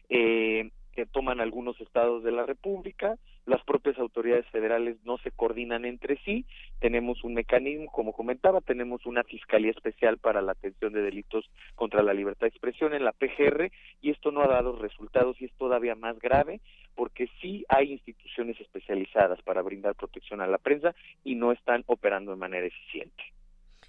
eh, que toman algunos estados de la República, las propias autoridades federales no se coordinan entre sí, tenemos un mecanismo, como comentaba, tenemos una Fiscalía Especial para la Atención de Delitos contra la Libertad de Expresión en la PGR y esto no ha dado resultados y es todavía más grave porque sí hay instituciones especializadas para brindar protección a la prensa y no están operando de manera eficiente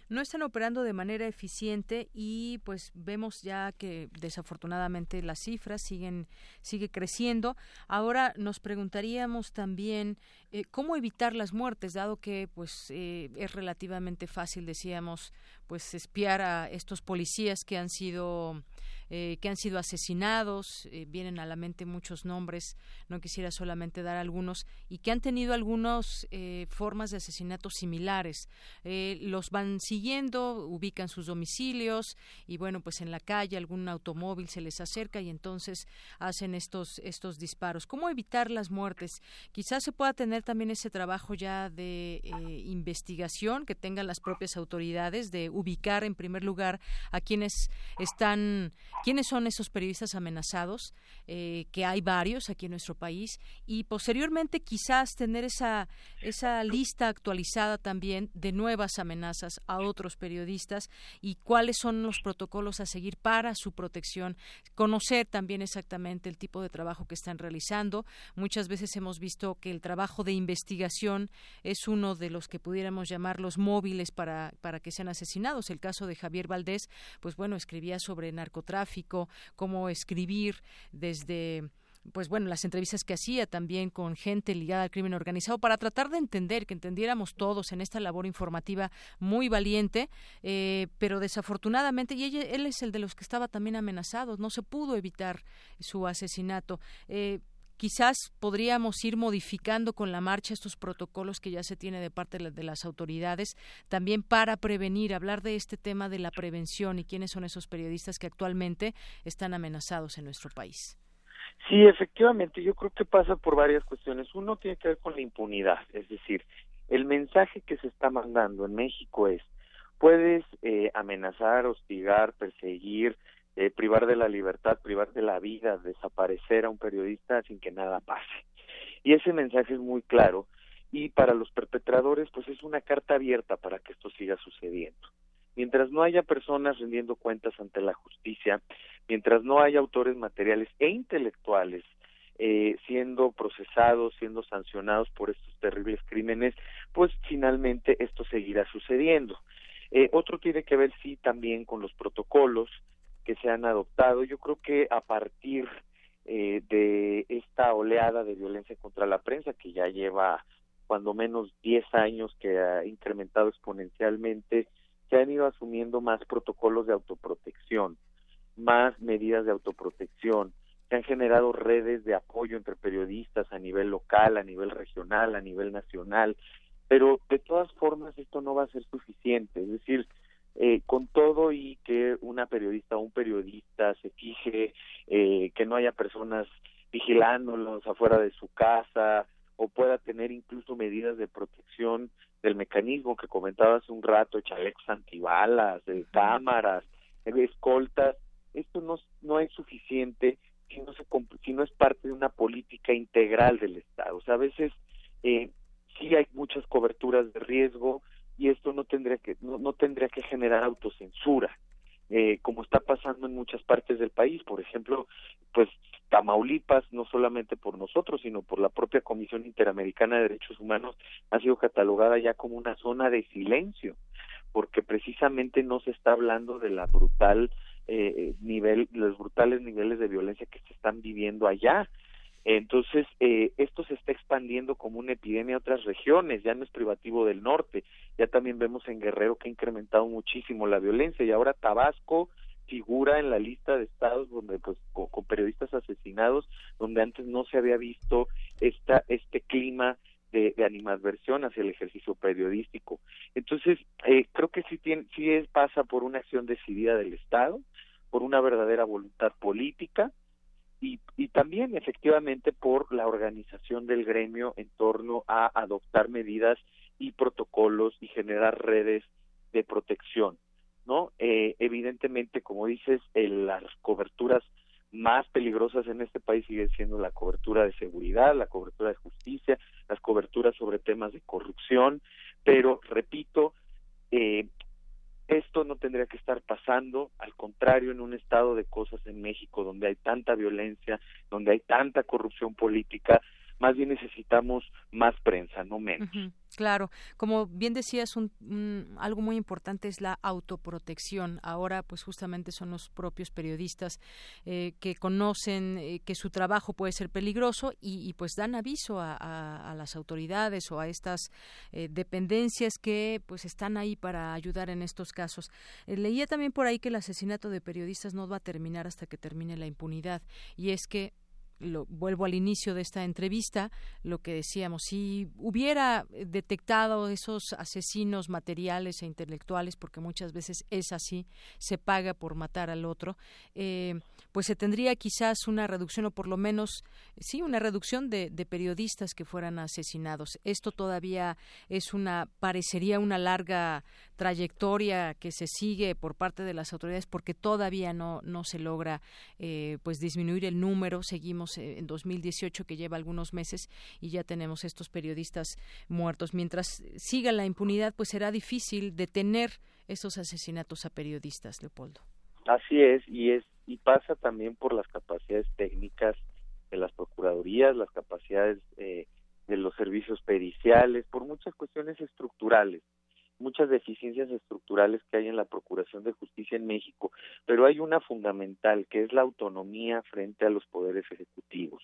no están operando de manera eficiente y pues vemos ya que desafortunadamente las cifras siguen sigue creciendo. Ahora nos preguntaríamos también eh, cómo evitar las muertes, dado que pues eh, es relativamente fácil, decíamos, pues espiar a estos policías que han sido eh, que han sido asesinados, eh, vienen a la mente muchos nombres, no quisiera solamente dar algunos, y que han tenido algunas eh, formas de asesinatos similares. los van siguiendo, ubican sus domicilios y bueno, pues en la calle algún automóvil se les acerca y entonces hacen estos, estos disparos. ¿Cómo evitar las muertes? Quizás se pueda tener también ese trabajo ya de investigación que tengan las propias autoridades, de ubicar en primer lugar a quienes están quiénes son esos periodistas amenazados, eh, que hay varios aquí en nuestro país, y posteriormente quizás tener esa, esa lista actualizada también de nuevas amenazas a otros periodistas y cuáles son los protocolos a seguir para su protección, conocer también exactamente el tipo de trabajo que están realizando. Muchas veces hemos visto que el trabajo de investigación es uno de los que pudiéramos llamar los móviles para, para que sean asesinados. El caso de Javier Valdés, pues bueno, escribía sobre narcotráfico, cómo escribir desde pues bueno, las entrevistas que hacía también con gente ligada al crimen organizado para tratar de entender, que entendiéramos todos en esta labor informativa muy valiente, eh, pero desafortunadamente, y él es el de los que estaba también amenazado, no se pudo evitar su asesinato. Eh, quizás podríamos ir modificando con la marcha estos protocolos que ya se tiene de parte de las autoridades, también para prevenir, hablar de este tema de la prevención y quiénes son esos periodistas que actualmente están amenazados en nuestro país. Sí, efectivamente, yo creo que pasa por varias cuestiones. Uno tiene que ver con la impunidad, es decir, el mensaje que se está mandando en México es, puedes eh, amenazar, hostigar, perseguir, eh, privar de la libertad, privar de la vida, desaparecer a un periodista sin que nada pase. Y ese mensaje es muy claro y para los perpetradores pues es una carta abierta para que esto siga sucediendo. Mientras no haya personas rendiendo cuentas ante la justicia, mientras no haya autores materiales e intelectuales eh, siendo procesados, siendo sancionados por estos terribles crímenes, pues finalmente esto seguirá sucediendo. Eh, otro tiene que ver sí también con los protocolos que se han adoptado. Yo creo que a partir eh, de esta oleada de violencia contra la prensa, que ya lleva cuando menos 10 años, que ha incrementado exponencialmente, se han ido asumiendo más protocolos de autoprotección, más medidas de autoprotección, se han generado redes de apoyo entre periodistas a nivel local, a nivel regional, a nivel nacional, pero de todas formas esto no va a ser suficiente, es decir, eh, con todo y que una periodista o un periodista se fije eh, que no haya personas vigilándolos afuera de su casa o pueda tener incluso medidas de protección del mecanismo que comentaba hace un rato, chalecos antibalas, de cámaras, escoltas, esto no, no es suficiente si no, se, si no es parte de una política integral del Estado. O sea, a veces eh, sí hay muchas coberturas de riesgo, y esto no tendría que no, no tendría que generar autocensura eh, como está pasando en muchas partes del país. Por ejemplo pues Tamaulipas no solamente por nosotros sino por la propia Comisión Interamericana de Derechos Humanos ha sido catalogada ya como una zona de silencio porque precisamente no se está hablando de la brutal eh, nivel los brutales niveles de violencia que se están viviendo allá entonces, eh, esto se está expandiendo como una epidemia a otras regiones, ya no es privativo del norte, ya también vemos en Guerrero que ha incrementado muchísimo la violencia y ahora Tabasco figura en la lista de estados donde pues con, periodistas asesinados donde antes no se había visto esta este clima de, de animadversión hacia el ejercicio periodístico. Entonces eh, creo que sí tiene es, pasa por una acción decidida del estado por una verdadera voluntad política y, y también efectivamente por la organización del gremio en torno a adoptar medidas y protocolos y generar redes de protección. ¿no? Eh, evidentemente, como dices, las coberturas más peligrosas en este país siguen siendo la cobertura de seguridad, la cobertura de justicia, las coberturas sobre temas de corrupción, pero repito, eh, esto no tendría que estar pasando, al contrario, en un estado de cosas en México donde hay tanta violencia, donde hay tanta corrupción política, más bien necesitamos más prensa, no menos. Claro, como bien decías, un, algo muy importante es la autoprotección. Ahora, pues justamente son los propios periodistas eh, que conocen eh, que su trabajo puede ser peligroso y, pues dan aviso a, las autoridades o a estas eh, dependencias que pues están ahí para ayudar en estos casos. leía también por ahí que el asesinato de periodistas no va a terminar hasta que termine la impunidad y es que lo, vuelvo al inicio de esta entrevista, lo que decíamos, si hubiera detectado esos asesinos materiales e intelectuales, porque muchas veces es así, se paga por matar al otro, eh, pues se tendría quizás una reducción o por lo menos, sí, una reducción de, periodistas que fueran asesinados. Esto todavía es una, parecería una larga trayectoria que se sigue por parte de las autoridades porque todavía no, no se logra eh, pues disminuir el número. Seguimos eh, en 2018 que lleva algunos meses y ya tenemos estos periodistas muertos. Mientras siga la impunidad, pues será difícil detener esos asesinatos a periodistas, Leopoldo. Así es, y es y pasa también por las capacidades técnicas de las procuradurías, las capacidades eh, de los servicios periciales, por muchas cuestiones estructurales muchas deficiencias estructurales que hay en la Procuración de Justicia en México, pero hay una fundamental que es la autonomía frente a los poderes ejecutivos.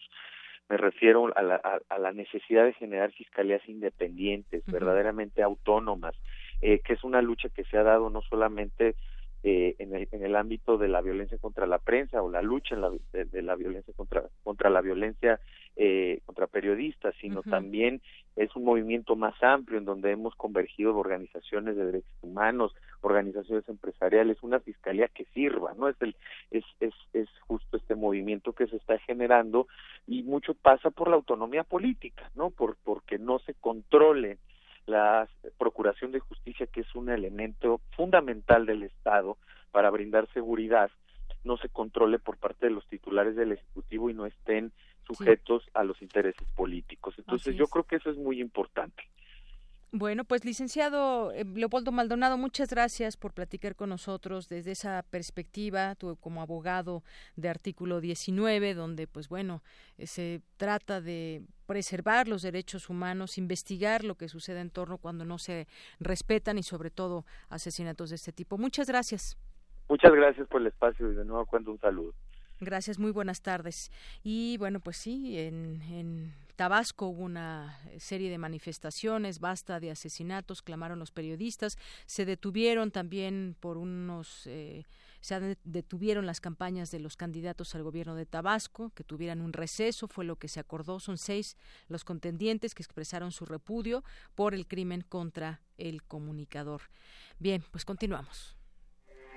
Me refiero a la, a, la necesidad de generar fiscalías independientes, verdaderamente autónomas, eh, que es una lucha que se ha dado no solamente eh, en, el, en el ámbito de la violencia contra la prensa o la lucha en la, de, la violencia contra, contra la violencia eh, contra periodistas, sino también es un movimiento más amplio en donde hemos convergido organizaciones de derechos humanos, organizaciones empresariales, una fiscalía que sirva, ¿no? Es, el, es, es, es justo este movimiento que se está generando y mucho pasa por la autonomía política, ¿no? Por, porque no se controle la Procuración de Justicia, que es un elemento fundamental del Estado para brindar seguridad, no se controle por parte de los titulares del Ejecutivo y no estén sujetos a los intereses políticos. Entonces yo creo que eso es muy importante. Bueno, pues licenciado eh, Leopoldo Maldonado, muchas gracias por platicar con nosotros desde esa perspectiva, tú como abogado de artículo 19, donde pues bueno, eh, se trata de preservar los derechos humanos, investigar lo que sucede en torno cuando no se respetan y sobre todo asesinatos de este tipo. Muchas gracias. Muchas gracias por el espacio y de nuevo cuento un saludo. Gracias, muy buenas tardes. Y bueno, pues sí, en, en Tabasco hubo una serie de manifestaciones, basta de asesinatos, clamaron los periodistas, se detuvieron también por unos... Eh, se detuvieron las campañas de los candidatos al gobierno de Tabasco, que tuvieran un receso, fue lo que se acordó. Son seis los contendientes que expresaron su repudio por el crimen contra el comunicador. Bien, pues continuamos.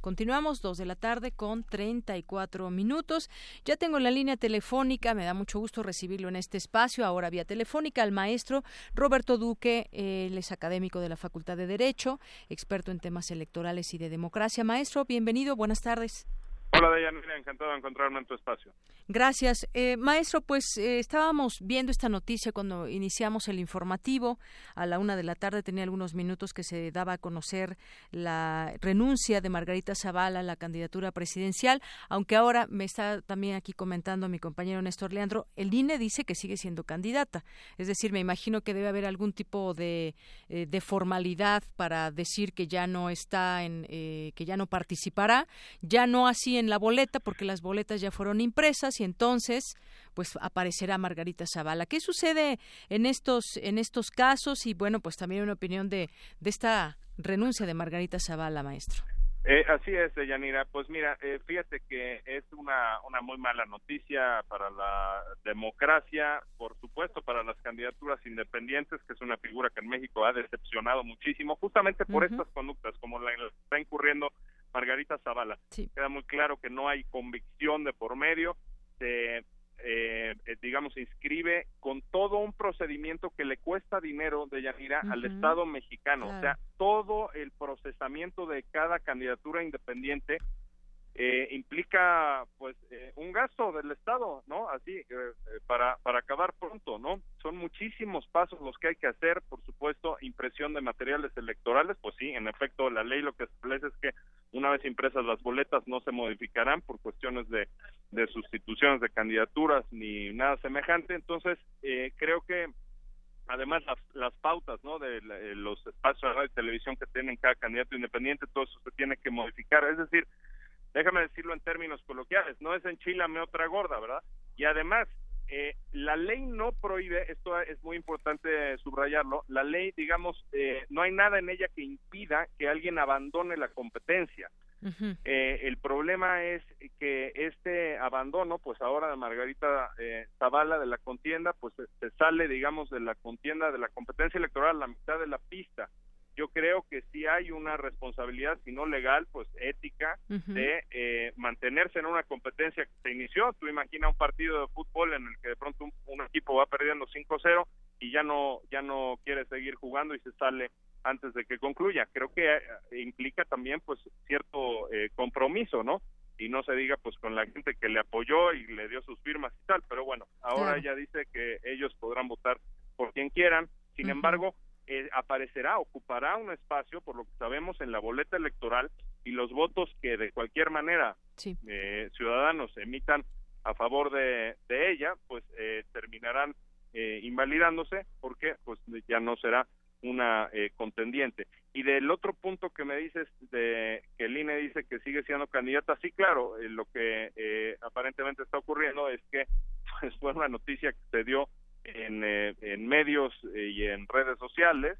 Continuamos dos de la tarde con 34 minutos. Ya tengo en la línea telefónica, me da mucho gusto recibirlo en este espacio, ahora vía telefónica, al maestro Roberto Duque, él es académico de la Facultad de Derecho, experto en temas electorales y de democracia. Maestro, bienvenido, buenas tardes. Hola, Dayanira, encantado de encontrarme en tu espacio. Gracias. Eh, maestro, pues eh, estábamos viendo esta noticia cuando iniciamos el informativo. A la una de la tarde tenía algunos minutos que se daba a conocer la renuncia de Margarita Zavala a la candidatura presidencial, aunque ahora me está también aquí comentando mi compañero Néstor Leandro, el INE dice que sigue siendo candidata. Es decir, me imagino que debe haber algún tipo de, eh, formalidad para decir que ya no está en, que ya no participará, ya no así en la boleta, porque las boletas ya fueron impresas y entonces pues aparecerá Margarita Zavala. ¿Qué sucede en estos en estos casos y bueno, pues también una opinión de de esta renuncia de Margarita Zavala, maestro? Eh, así es, Yanira. Pues mira, eh, fíjate que es una, una muy mala noticia para la democracia, por supuesto, para las candidaturas independientes, que es una figura que en México ha decepcionado muchísimo, justamente por estas conductas, como la, la está incurriendo Margarita Zavala. Queda muy claro que no hay convicción de por medio, se eh, digamos, inscribe con todo un procedimiento que le cuesta dinero de Yanira al Estado mexicano. O sea, todo el procesamiento de cada candidatura independiente eh, implica pues eh, un gasto del Estado, ¿no? Así, eh, para, para acabar pronto, ¿no? Son muchísimos pasos los que hay que hacer, por supuesto, impresión de materiales electorales, pues sí, en efecto, la ley lo que establece es que una vez impresas las boletas no se modificarán por cuestiones de, de sustituciones de candidaturas ni nada semejante, entonces creo que además las, las pautas no de los espacios de radio y televisión que tienen cada candidato independiente todo eso se tiene que modificar es decir déjame decirlo en términos coloquiales, no es enchilame otra gorda, ¿verdad? Y además, eh, la ley no prohíbe, esto es muy importante subrayarlo, la ley, digamos, eh, no hay nada en ella que impida que alguien abandone la competencia. eh, el problema es que este abandono, pues ahora de Margarita eh, Zavala de la contienda, pues se sale, digamos, de la contienda de la competencia electoral a la mitad de la pista yo creo que sí hay una responsabilidad, si no legal, pues ética, de eh, mantenerse en una competencia que se inició. Tú imagina un partido de fútbol en el que de pronto un, equipo va perdiendo 5-0 y ya no, ya no quiere seguir jugando y se sale antes de que concluya. Creo que eh, implica también pues cierto eh, compromiso, ¿no? Y no se diga pues con la gente que le apoyó y le dio sus firmas y tal, pero bueno, ahora ella dice que ellos podrán votar por quien quieran. Sin embargo, eh, aparecerá, ocupará un espacio, por lo que sabemos, en la boleta electoral y los votos que de cualquier manera eh, ciudadanos emitan a favor de, ella, pues eh, terminarán invalidándose porque pues ya no será una contendiente. Y del otro punto que me dices de que el INE dice que sigue siendo candidata, sí, claro, lo que aparentemente está ocurriendo es que pues, fue una noticia que se dio en, eh, en medios eh, y en redes sociales,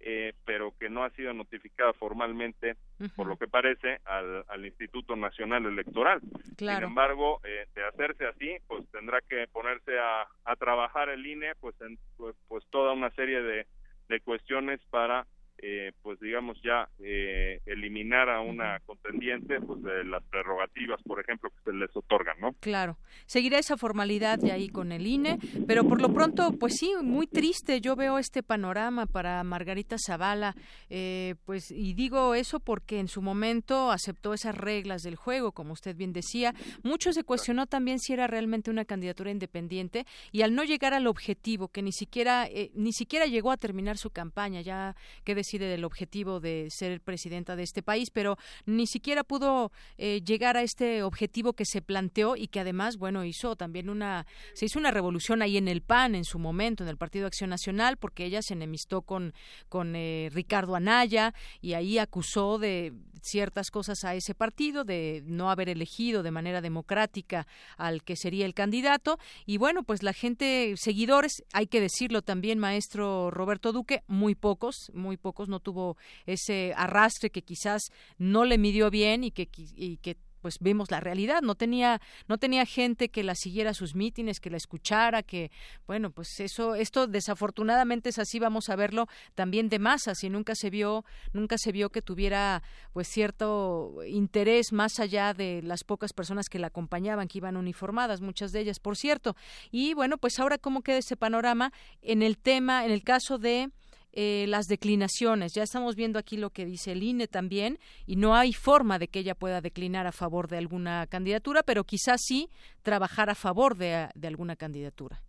eh, pero que no ha sido notificada formalmente, por lo que parece, al, al Instituto Nacional Electoral. Sin embargo, de hacerse así, pues tendrá que ponerse a, a trabajar el INE, pues, en, pues, pues toda una serie de, de cuestiones para eh, pues digamos ya eh, eliminar a una contendiente pues de las prerrogativas por ejemplo que se les otorgan no claro. Seguirá esa formalidad ya ahí con el INE pero por lo pronto pues sí muy triste. Yo veo este panorama para Margarita Zavala eh, pues y digo eso porque en su momento aceptó esas reglas del juego como usted bien decía. Mucho se cuestionó también si era realmente una candidatura independiente y al no llegar al objetivo que ni siquiera ni siquiera llegó a terminar su campaña ya que decía del objetivo de ser presidenta de este país, pero ni siquiera pudo eh, llegar a este objetivo que se planteó y que además, bueno, hizo también una, se hizo una revolución ahí en el PAN en su momento, en el Partido Acción Nacional, porque ella se enemistó con, con eh, Ricardo Anaya y ahí acusó de ciertas cosas a ese partido, de no haber elegido de manera democrática al que sería el candidato. Y bueno, pues la gente, seguidores, hay que decirlo también, maestro Roberto Duque, muy pocos, muy pocos, no tuvo ese arrastre que quizás no le midió bien y que, y que pues vemos la realidad. No tenía no tenía gente que la siguiera a sus mítines que la escuchara que bueno pues eso esto desafortunadamente es así vamos a verlo también de masas y nunca se vio nunca se vio que tuviera pues cierto interés más allá de las pocas personas que la acompañaban que iban uniformadas muchas de ellas por cierto. Y bueno pues ahora cómo queda ese panorama en el tema en el caso de eh, las declinaciones. Ya estamos viendo aquí lo que dice el INE también y no hay forma de que ella pueda declinar a favor de alguna candidatura, pero quizás sí trabajar a favor de, alguna candidatura.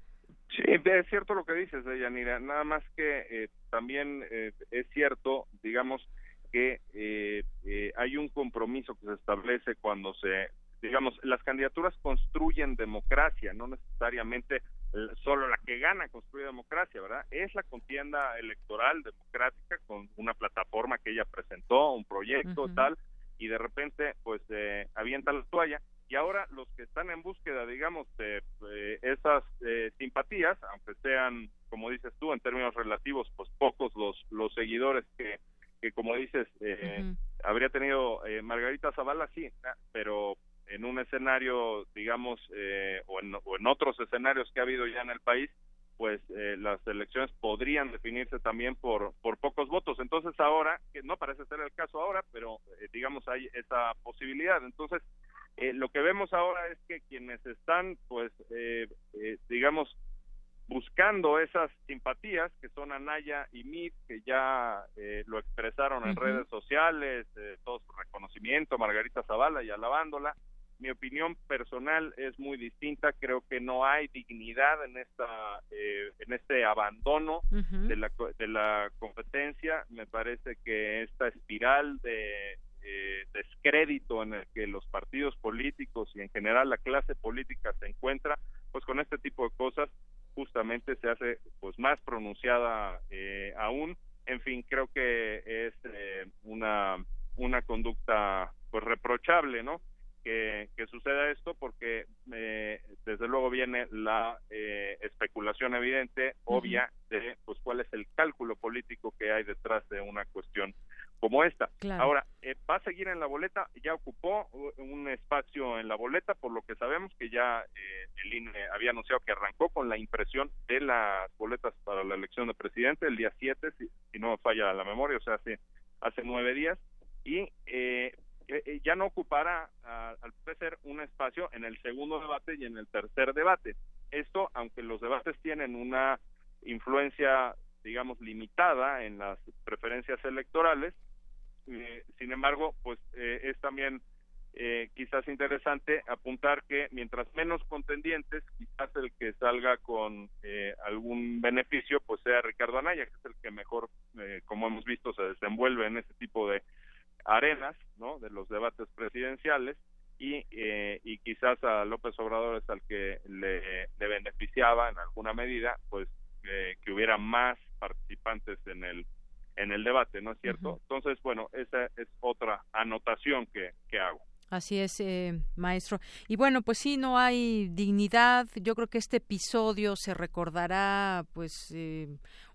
Sí, es cierto lo que dices, Yanira. Nada más que eh, también eh, es cierto, digamos, que hay un compromiso que se establece cuando se, digamos, las candidaturas construyen democracia, no necesariamente solo la que gana construye democracia, ¿verdad? Es la contienda electoral democrática con una plataforma que ella presentó, un proyecto, tal, y de repente, pues, eh, avienta la toalla. Y ahora los que están en búsqueda, digamos, de esas eh, simpatías, aunque sean, como dices tú, en términos relativos, pues pocos los, los seguidores que, que como dices, eh, habría tenido eh, Margarita Zavala, sí, ah, pero en un escenario, digamos, eh, o, en, o en otros escenarios que ha habido ya en el país, pues eh, las elecciones podrían definirse también por, por pocos votos. Entonces ahora, que no parece ser el caso ahora, pero eh, digamos hay esa posibilidad. Entonces, eh, lo que vemos ahora es que quienes están, pues, eh, digamos, buscando esas simpatías, que son Anaya y Mid, que ya eh, lo expresaron en redes sociales, eh, todo su reconocimiento, Margarita Zavala y alabándola, mi opinión personal es muy distinta. Creo que no hay dignidad en esta, eh, en este abandono de la de la competencia. Me parece que esta espiral de eh, descrédito en el que los partidos políticos y en general la clase política se encuentra, pues con este tipo de cosas justamente se hace pues más pronunciada eh, aún. En fin, creo que es eh, una una conducta pues reprochable, ¿no? Que, que suceda esto porque eh, desde luego viene la eh, especulación evidente, obvia, de pues cuál es el cálculo político que hay detrás de una cuestión como esta. Claro. Ahora, eh, va a seguir en la boleta, ya ocupó un espacio en la boleta, por lo que sabemos que ya eh, el INE había anunciado que arrancó con la impresión de las boletas para la elección de presidente el día 7, si, si no falla la memoria, o sea, hace, hace nueve días, y eh, eh, eh, ya no ocupará al parecer un espacio en el segundo debate y en el tercer debate. Esto, aunque los debates tienen una influencia, digamos, limitada en las preferencias electorales, eh, sin embargo, pues eh, es también eh, quizás interesante apuntar que mientras menos contendientes, quizás el que salga con algún beneficio, pues sea Ricardo Anaya, que es el que mejor, como hemos visto, se desenvuelve en este tipo de arenas, ¿no? De los debates presidenciales y, eh, y quizás a López Obrador es al que le, le beneficiaba en alguna medida, pues eh, que hubiera más participantes en el en el debate, ¿no es cierto? Entonces, bueno, esa es otra anotación que, que hago. Así es, eh, maestro. Y bueno, pues sí, no hay dignidad. Yo creo que este episodio se recordará, pues, eh,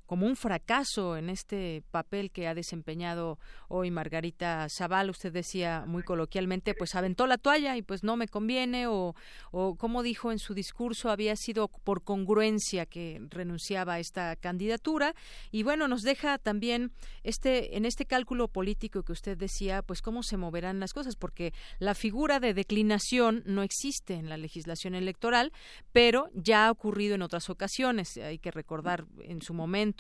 como un fracaso en este papel que ha desempeñado hoy Margarita Zaval. Usted decía muy coloquialmente, pues aventó la toalla y pues no me conviene o, o como dijo en su discurso, había sido por congruencia que renunciaba a esta candidatura. Y bueno, nos deja también este, en este cálculo político que usted decía, pues cómo se moverán las cosas, porque la figura de declinación no existe en la legislación electoral, pero ya ha ocurrido en otras ocasiones. Hay que recordar en su momento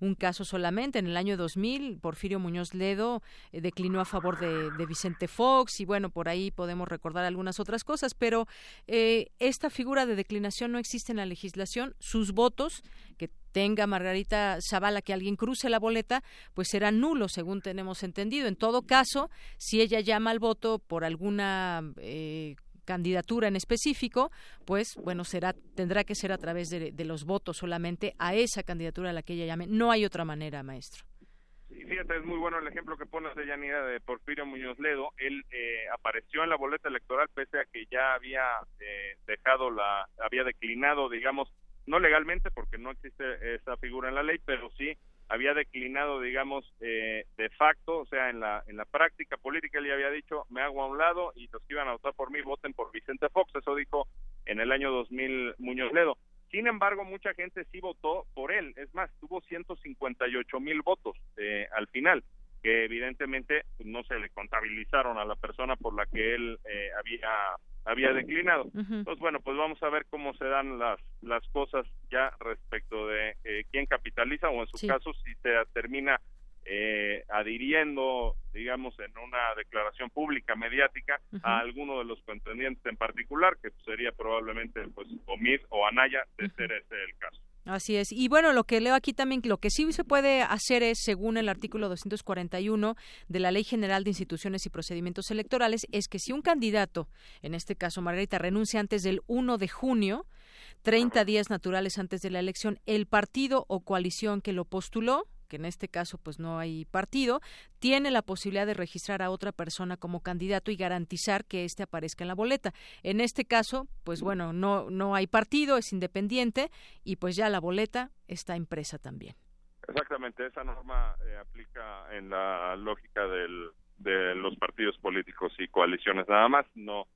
un caso solamente. En el año 2000, Porfirio Muñoz Ledo eh, declinó a favor de, Vicente Fox y bueno, por ahí podemos recordar algunas otras cosas, pero eh, esta figura de declinación no existe en la legislación. Sus votos que tenga Margarita Zavala que alguien cruce la boleta, pues serán nulos, según tenemos entendido. En todo caso, si ella llama al voto por alguna eh, candidatura en específico, pues bueno, será tendrá que ser a través de, los votos solamente a esa candidatura a la que ella llame. No hay otra manera, maestro. Y fíjate, es muy bueno el ejemplo que pones de Yanira de Porfirio Muñoz Ledo. Él eh, apareció en la boleta electoral pese a que ya había eh, dejado la, había declinado, digamos, no legalmente porque no existe esa figura en la ley, pero sí había declinado, digamos, eh, de facto, o sea, en la en la práctica política él ya había dicho, me hago a un lado y los que iban a votar por mí voten por Vicente Fox, eso dijo en el año 2000 Muñoz Ledo. Sin embargo, mucha gente sí votó por él, es más, tuvo 158 mil votos eh, al final, que evidentemente pues, no se le contabilizaron a la persona por la que él eh, había había declinado. Entonces, bueno, pues vamos a ver cómo se dan las las cosas ya respecto de eh, quién capitaliza o en su Sí. caso si se termina eh, adhiriendo, digamos, en una declaración pública mediática a alguno de los contendientes en particular, que sería probablemente pues o Mid o Anaya, de ser ese el caso. Así es. Y bueno, lo que leo aquí también, lo que sí se puede hacer es, según el artículo 241 de la Ley General de Instituciones y Procedimientos Electorales, es que si un candidato, en este caso Margarita, renuncia antes del 1 de junio, 30 días naturales antes de la elección, el partido o coalición que lo postuló, que en este caso pues no hay partido, tiene la posibilidad de registrar a otra persona como candidato y garantizar que éste aparezca en la boleta. En este caso, pues bueno, no no hay partido, es independiente y pues ya la boleta está impresa también. Exactamente, esa norma eh, aplica en la lógica del, de los partidos políticos y coaliciones nada más, no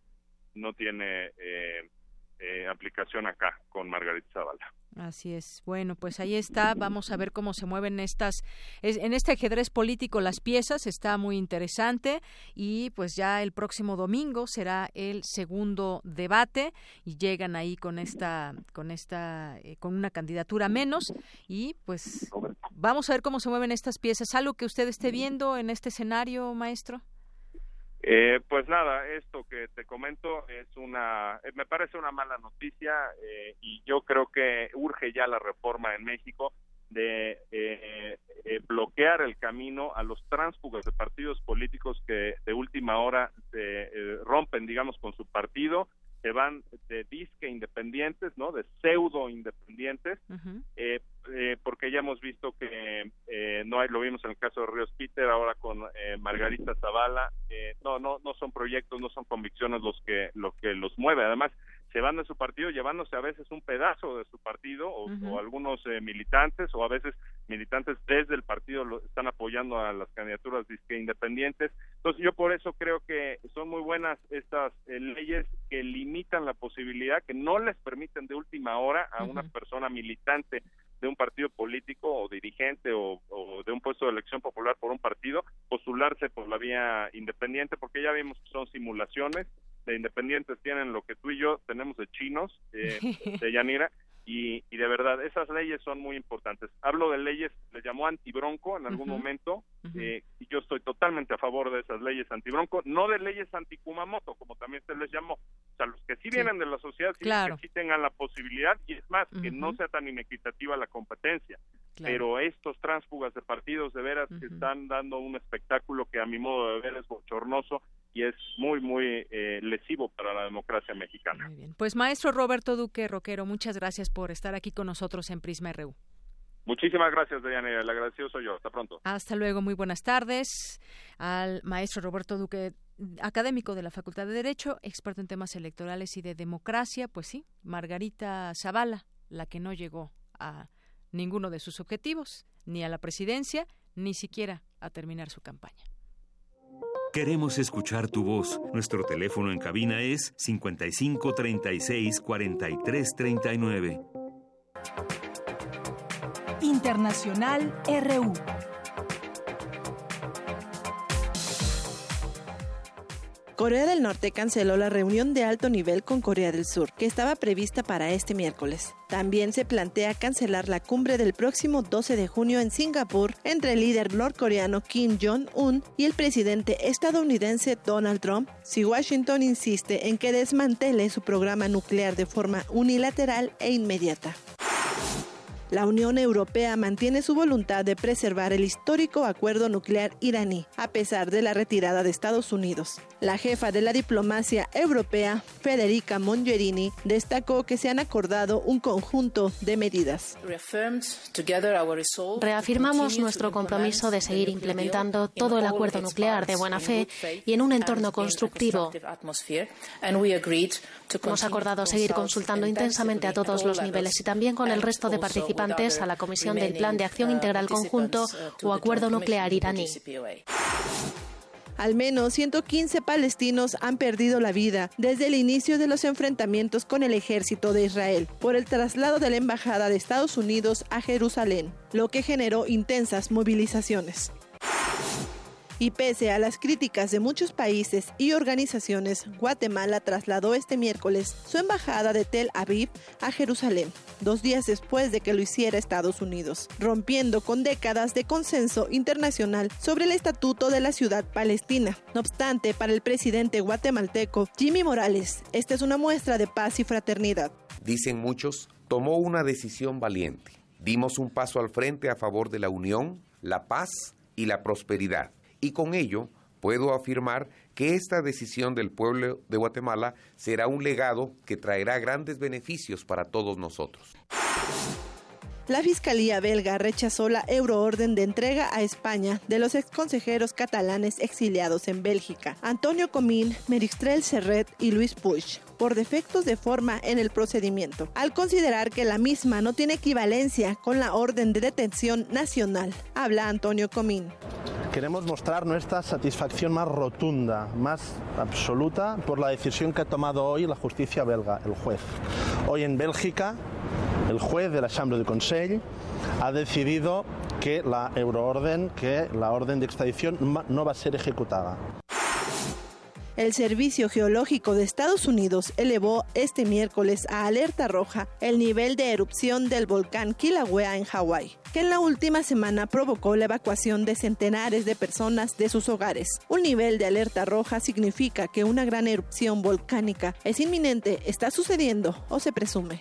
no tiene eh, eh, aplicación acá con Margarita Zavala. Así es. Bueno, pues ahí está. Vamos a ver cómo se mueven estas en este ajedrez político las piezas. Está muy interesante y pues ya el próximo domingo será el segundo debate y llegan ahí con esta con esta eh, con una candidatura menos y pues vamos a ver cómo se mueven estas piezas. Algo que usted esté viendo en este escenario, maestro. Eh, pues nada, esto que te comento es una, eh, me parece una mala noticia eh, y yo creo que urge ya la reforma en México de eh, bloquear el camino a los tránsfugas de partidos políticos que de última hora se rompen, digamos, con su partido se van de disque independientes, ¿no? De pseudo independientes, eh, eh, porque ya hemos visto que eh, no hay, lo vimos en el caso de Ríos Peter, ahora con Margarita Zavala, no, no, no son proyectos, no son convicciones los que, lo que los mueve. Además, se van de su partido llevándose a veces un pedazo de su partido o, algunos eh, militantes o a veces militantes desde el partido lo, están apoyando a las candidaturas independientes. Entonces yo por eso creo que son muy buenas estas eh, leyes que limitan la posibilidad, que no les permiten de última hora a una persona militante de un partido político o dirigente o, o, de un puesto de elección popular por un partido postularse por la vía independiente porque ya vimos que son simulaciones de independientes tienen lo que tú y yo tenemos de chinos, eh, de Yanira, y, y, de verdad, esas leyes son muy importantes. Hablo de leyes, le llamó antibronco en algún momento, eh, y yo estoy totalmente a favor de esas leyes antibronco, no de leyes anti-Kumamoto, como también se les llamó. O sea, los que sí vienen de la sociedad, sí, que sí tengan la posibilidad, y es más, que no sea tan inequitativa la competencia. Pero estos tránsfugas de partidos, de veras, que están dando un espectáculo que a mi modo de ver es bochornoso y es muy, muy eh, lesivo para la democracia mexicana. Muy bien. Pues maestro Roberto Duque Roquero, muchas gracias por estar aquí con nosotros en Prisma RU. Muchísimas gracias, Diana. El agradecido soy yo. Hasta pronto. Hasta luego. Muy buenas tardes. Al maestro Roberto Duque, académico de la Facultad de Derecho, experto en temas electorales y de democracia. Pues sí, Margarita Zavala, la que no llegó a ninguno de sus objetivos, ni a la presidencia, ni siquiera a terminar su campaña. Queremos escuchar tu voz. Nuestro teléfono en cabina es 55 36 43 39. Internacional RU. Corea del Norte canceló la reunión de alto nivel con Corea del Sur, que estaba prevista para este miércoles. También se plantea cancelar la cumbre del próximo 12 de junio en Singapur entre el líder norcoreano Kim Jong-un y el presidente estadounidense Donald Trump si Washington insiste en que desmantele su programa nuclear de forma unilateral e inmediata. La Unión Europea mantiene su voluntad de preservar el histórico acuerdo nuclear iraní, a pesar de la retirada de Estados Unidos. La jefa de la diplomacia europea, Federica Mogherini, destacó que se han acordado un conjunto de medidas. Reafirmamos nuestro compromiso de seguir implementando todo el acuerdo nuclear de buena fe y en un entorno constructivo. Hemos acordado seguir consultando intensamente a todos los niveles y también con el resto de participantes a la Comisión del Plan de Acción Integral Conjunto o Acuerdo Nuclear iraní. Al menos 115 palestinos han perdido la vida desde el inicio de los enfrentamientos con el ejército de Israel por el traslado de la embajada de Estados Unidos a Jerusalén, lo que generó intensas movilizaciones. Y pese a las críticas de muchos países y organizaciones, Guatemala trasladó este miércoles su embajada de Tel Aviv a Jerusalén, dos días después de que lo hiciera Estados Unidos, rompiendo con décadas de consenso internacional sobre el estatuto de la ciudad palestina. No obstante, para el presidente guatemalteco Jimmy Morales, esta es una muestra de paz y fraternidad. Dicen muchos, tomó una decisión valiente. Dimos un paso al frente a favor de la unión, la paz y la prosperidad y con ello puedo afirmar que esta decisión del pueblo de Guatemala será un legado que traerá grandes beneficios para todos nosotros. La Fiscalía belga rechazó la euroorden de entrega a España de los exconsejeros catalanes exiliados en Bélgica, Antonio Comín, Meristrel Serret y Luis Puig, por defectos de forma en el procedimiento, al considerar que la misma no tiene equivalencia con la orden de detención nacional. Habla Antonio Comín. Queremos mostrar nuestra satisfacción más rotunda, más absoluta por la decisión que ha tomado hoy la justicia belga, el juez. Hoy en Bélgica, el juez de la Chambre du Conseil ha decidido que la euroorden, que la orden de extradición no va a ser ejecutada. El Servicio Geológico de Estados Unidos elevó este miércoles a alerta roja el nivel de erupción del volcán Kilauea en Hawái, que en la última semana provocó la evacuación de centenares de personas de sus hogares. Un nivel de alerta roja significa que una gran erupción volcánica es inminente, está sucediendo o se presume.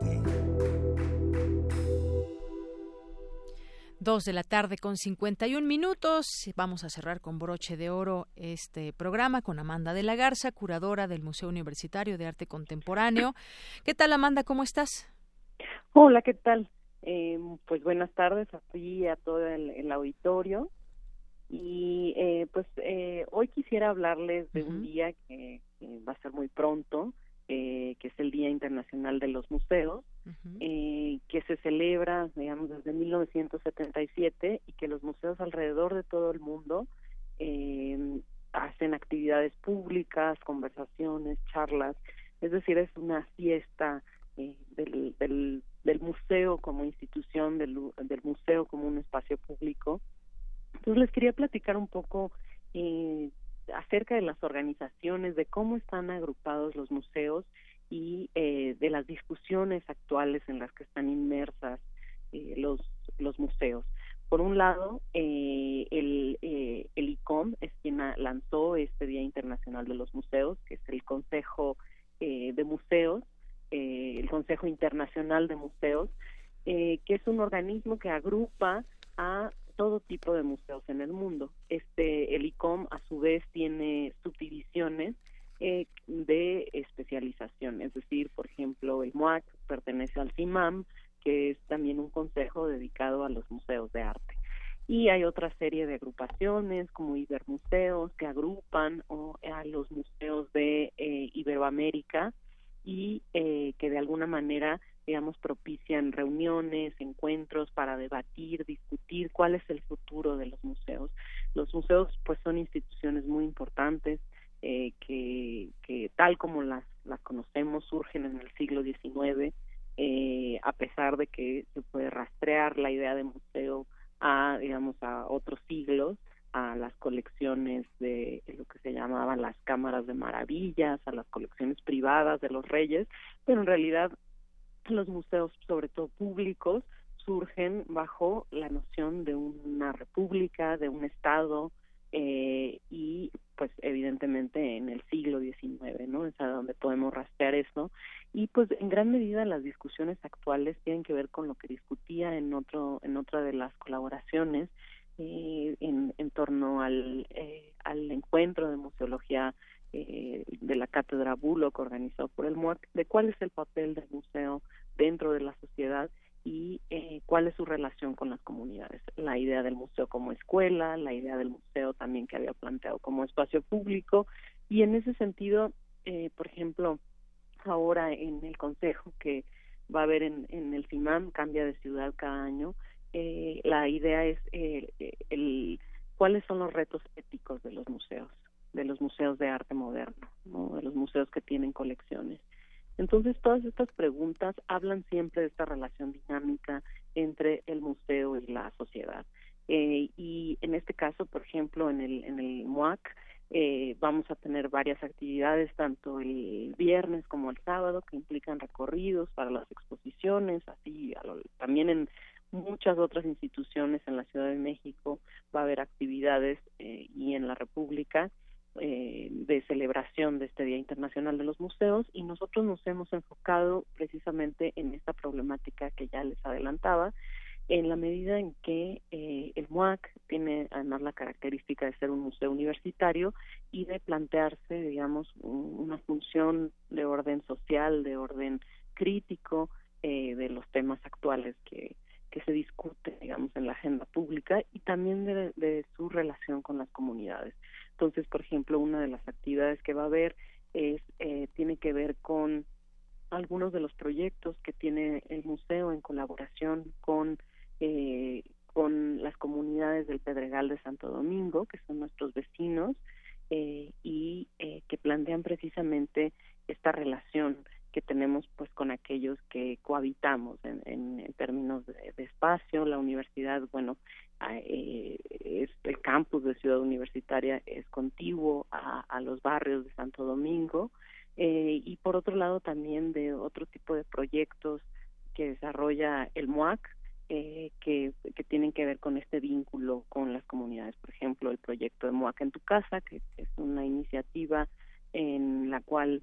Dos de la tarde con 51 minutos. Vamos a cerrar con broche de oro este programa con Amanda de la Garza, curadora del Museo Universitario de Arte Contemporáneo. ¿Qué tal, Amanda? ¿Cómo estás? Hola, ¿qué tal? Eh, pues buenas tardes a ti y a todo el, auditorio. Y eh, pues eh, hoy quisiera hablarles de un día que, va a ser muy pronto, que es el Día Internacional de los Museos, eh, que se celebra, digamos, desde 1977 y que los museos alrededor de todo el mundo eh, hacen actividades públicas, conversaciones, charlas, es decir, es una fiesta eh, del, del, del, museo como institución, del, del museo como un espacio público. Entonces les quería platicar un poco eh, acerca de las organizaciones, de cómo están agrupados los museos y eh, de las discusiones actuales en las que están inmersas eh, los, los museos. Por un lado, eh, el, eh, el ICOM es quien lanzó este Día Internacional de los Museos, que es el Consejo eh, de Museos, el Consejo Internacional de Museos, que es un organismo que agrupa a todo tipo de museos en el mundo. Este, el ICOM a su vez tiene subdivisiones eh, de especialización, es decir, por ejemplo, el MUAC pertenece al CIMAM, que es también un consejo dedicado a los museos de arte. Y hay otra serie de agrupaciones como Ibermuseos que agrupan a los museos de eh, Iberoamérica y eh, que de alguna manera digamos, propician reuniones, encuentros para debatir, discutir cuál es el futuro de los museos. Los museos, pues, son instituciones muy importantes eh, que, que, tal como las, las conocemos, surgen en el siglo XIX, eh, a pesar de que se puede rastrear la idea de museo a, digamos, a otros siglos, a las colecciones de lo que se llamaban las cámaras de maravillas, a las colecciones privadas de los reyes, pero en realidad los museos, sobre todo públicos, surgen bajo la noción de una república, de un estado eh, y pues evidentemente en el siglo XIX, ¿no? Es a donde podemos rastrear esto y pues en gran medida las discusiones actuales tienen que ver con lo que discutía en otro en otra de las colaboraciones eh, en, en torno al eh, al encuentro de museología eh, de la cátedra Bullock organizado por el MUAC de cuál es el papel del museo dentro de la sociedad y eh, cuál es su relación con las comunidades. La idea del museo como escuela, la idea del museo también que había planteado como espacio público y en ese sentido, eh, por ejemplo, ahora en el consejo que va a haber en, el CIMAM, cambia de ciudad cada año, eh, la idea es eh, el, cuáles son los retos éticos de los museos de los museos de arte moderno, ¿no? de los museos que tienen colecciones. Entonces, todas estas preguntas hablan siempre de esta relación dinámica entre el museo y la sociedad. Eh, y en este caso, por ejemplo, en el, en el MUAC, eh, vamos a tener varias actividades, tanto el viernes como el sábado, que implican recorridos para las exposiciones, así también en muchas otras instituciones en la Ciudad de México va a haber actividades eh, y en la República eh, de celebración de este Día Internacional de los Museos y nosotros nos hemos enfocado precisamente en esta problemática que ya les adelantaba, en la medida en que eh, el MUAC tiene además la característica de ser un museo universitario y de plantearse, digamos, una función de orden social, de orden crítico eh, de los temas actuales que, que se discuten, digamos, en la agenda pública y también de, de su relación con las comunidades. Entonces, por ejemplo, una de las actividades que va a haber es eh, tiene que ver con algunos de los proyectos que tiene el museo en colaboración con eh, con las comunidades del Pedregal de Santo Domingo, que son nuestros vecinos, eh, y eh, que plantean precisamente esta relación que tenemos pues con aquellos que cohabitamos en, en, términos de, espacio. La universidad, bueno, eh, el campus de Ciudad Universitaria es contiguo a, a los barrios de Santo Domingo eh, y por otro lado también de otro tipo de proyectos que desarrolla el MUAC, eh, que, que, tienen que ver con este vínculo con las comunidades. Por ejemplo, el proyecto de MUAC en tu casa, que es una iniciativa en la cual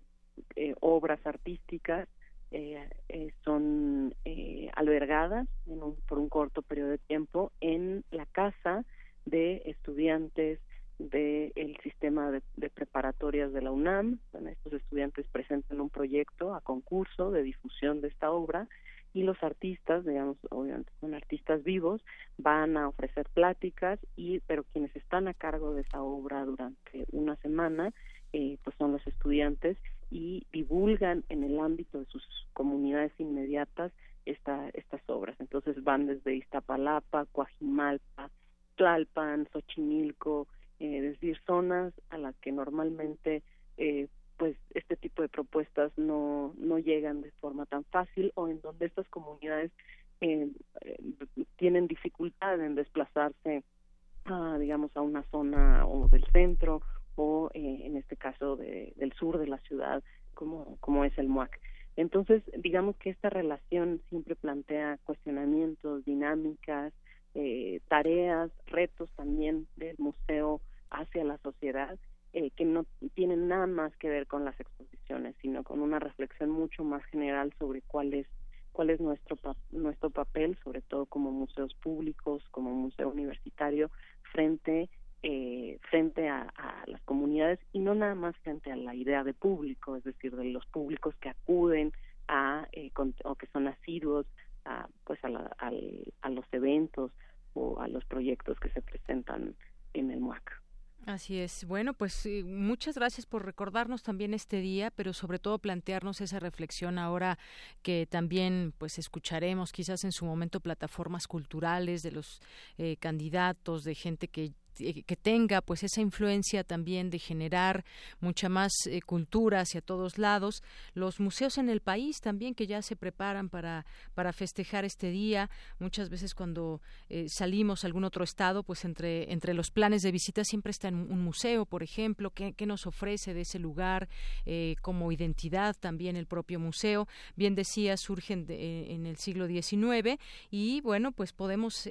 eh, obras artísticas eh, eh, son eh, albergadas en un, por un corto periodo de tiempo en la casa de estudiantes del sistema de, de, preparatorias de la UNAM. Estos estudiantes presentan un proyecto a concurso de difusión de esta obra y los artistas, digamos, obviamente son artistas vivos, van a ofrecer pláticas y pero quienes están a cargo de esa obra durante una semana eh, pues son los estudiantes y divulgan en el ámbito de sus comunidades inmediatas esta, estas obras. Entonces van desde Iztapalapa, Coajimalpa, Tlalpan, Xochimilco, eh, es decir, zonas a las que normalmente eh, pues este tipo de propuestas no, no llegan de forma tan fácil o en donde estas comunidades eh, tienen dificultad en desplazarse a, digamos, a una zona o del centro o eh, en este caso de, del sur de la ciudad como, como es el MUAC. Entonces, digamos que esta relación siempre plantea cuestionamientos, dinámicas, eh, tareas, retos también del museo hacia la sociedad, eh, que no tienen nada más que ver con las exposiciones, sino con una reflexión mucho más general sobre cuál es cuál es nuestro nuestro papel, sobre todo como museos públicos, como museo universitario, frente eh, frente a, las comunidades y no nada más frente a la idea de público, es decir, de los públicos que acuden a eh, o que son asiduos a, pues a, la, a los eventos o a los proyectos que se presentan en el MUAC. Así es. Bueno, pues muchas gracias por recordarnos también este día, pero sobre todo plantearnos esa reflexión ahora que también pues escucharemos quizás en su momento plataformas culturales de los eh, candidatos, de gente que eh, que tenga pues esa influencia también de generar mucha más eh, cultura hacia todos lados. Los museos en el país también que ya se preparan para para festejar este día. Muchas veces cuando eh, salimos a algún otro estado pues entre entre los planes de visita siempre está un museo por ejemplo. Qué, nos ofrece de ese lugar como identidad también el propio museo bien decía surgen en el siglo XIX y bueno pues podemos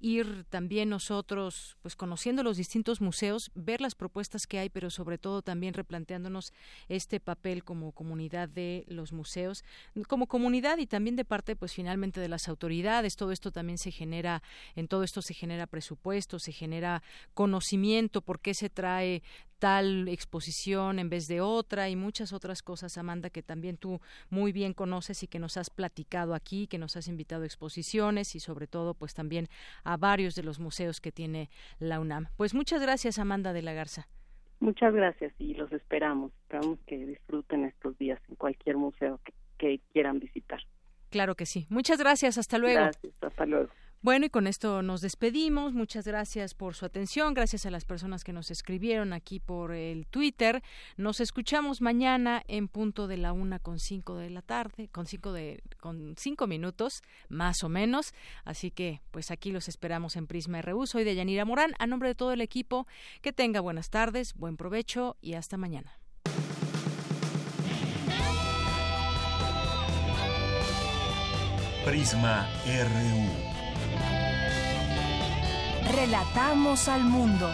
ir también nosotros pues conociendo los distintos museos, ver las propuestas que hay, pero sobre todo también replanteándonos este papel como comunidad de los museos, como comunidad y también de parte, pues finalmente de las autoridades. Todo esto también se genera, en todo esto se genera presupuesto, se genera conocimiento, por qué se trae tal exposición en vez de otra y muchas otras cosas, Amanda, que también tú muy bien conoces y que nos has platicado aquí, que nos has invitado a exposiciones y sobre todo pues también a varios de los museos que tiene la UNAM. Pues muchas gracias, Amanda de la Garza. Muchas gracias y los esperamos. Esperamos que disfruten estos días en cualquier museo que, que quieran visitar. Claro que sí. Muchas gracias. Hasta luego. Gracias. Hasta luego. Bueno, y con esto nos despedimos. Muchas gracias por su atención. Gracias a las personas que nos escribieron aquí por el Twitter. Nos escuchamos mañana en punto de la una con cinco de la tarde, con cinco de, con cinco minutos, más o menos. Así que, pues aquí los esperamos en Prisma RU. Soy de Yanira Morán. A nombre de todo el equipo, que tenga buenas tardes, buen provecho y hasta mañana. Prisma RU. Relatamos al mundo.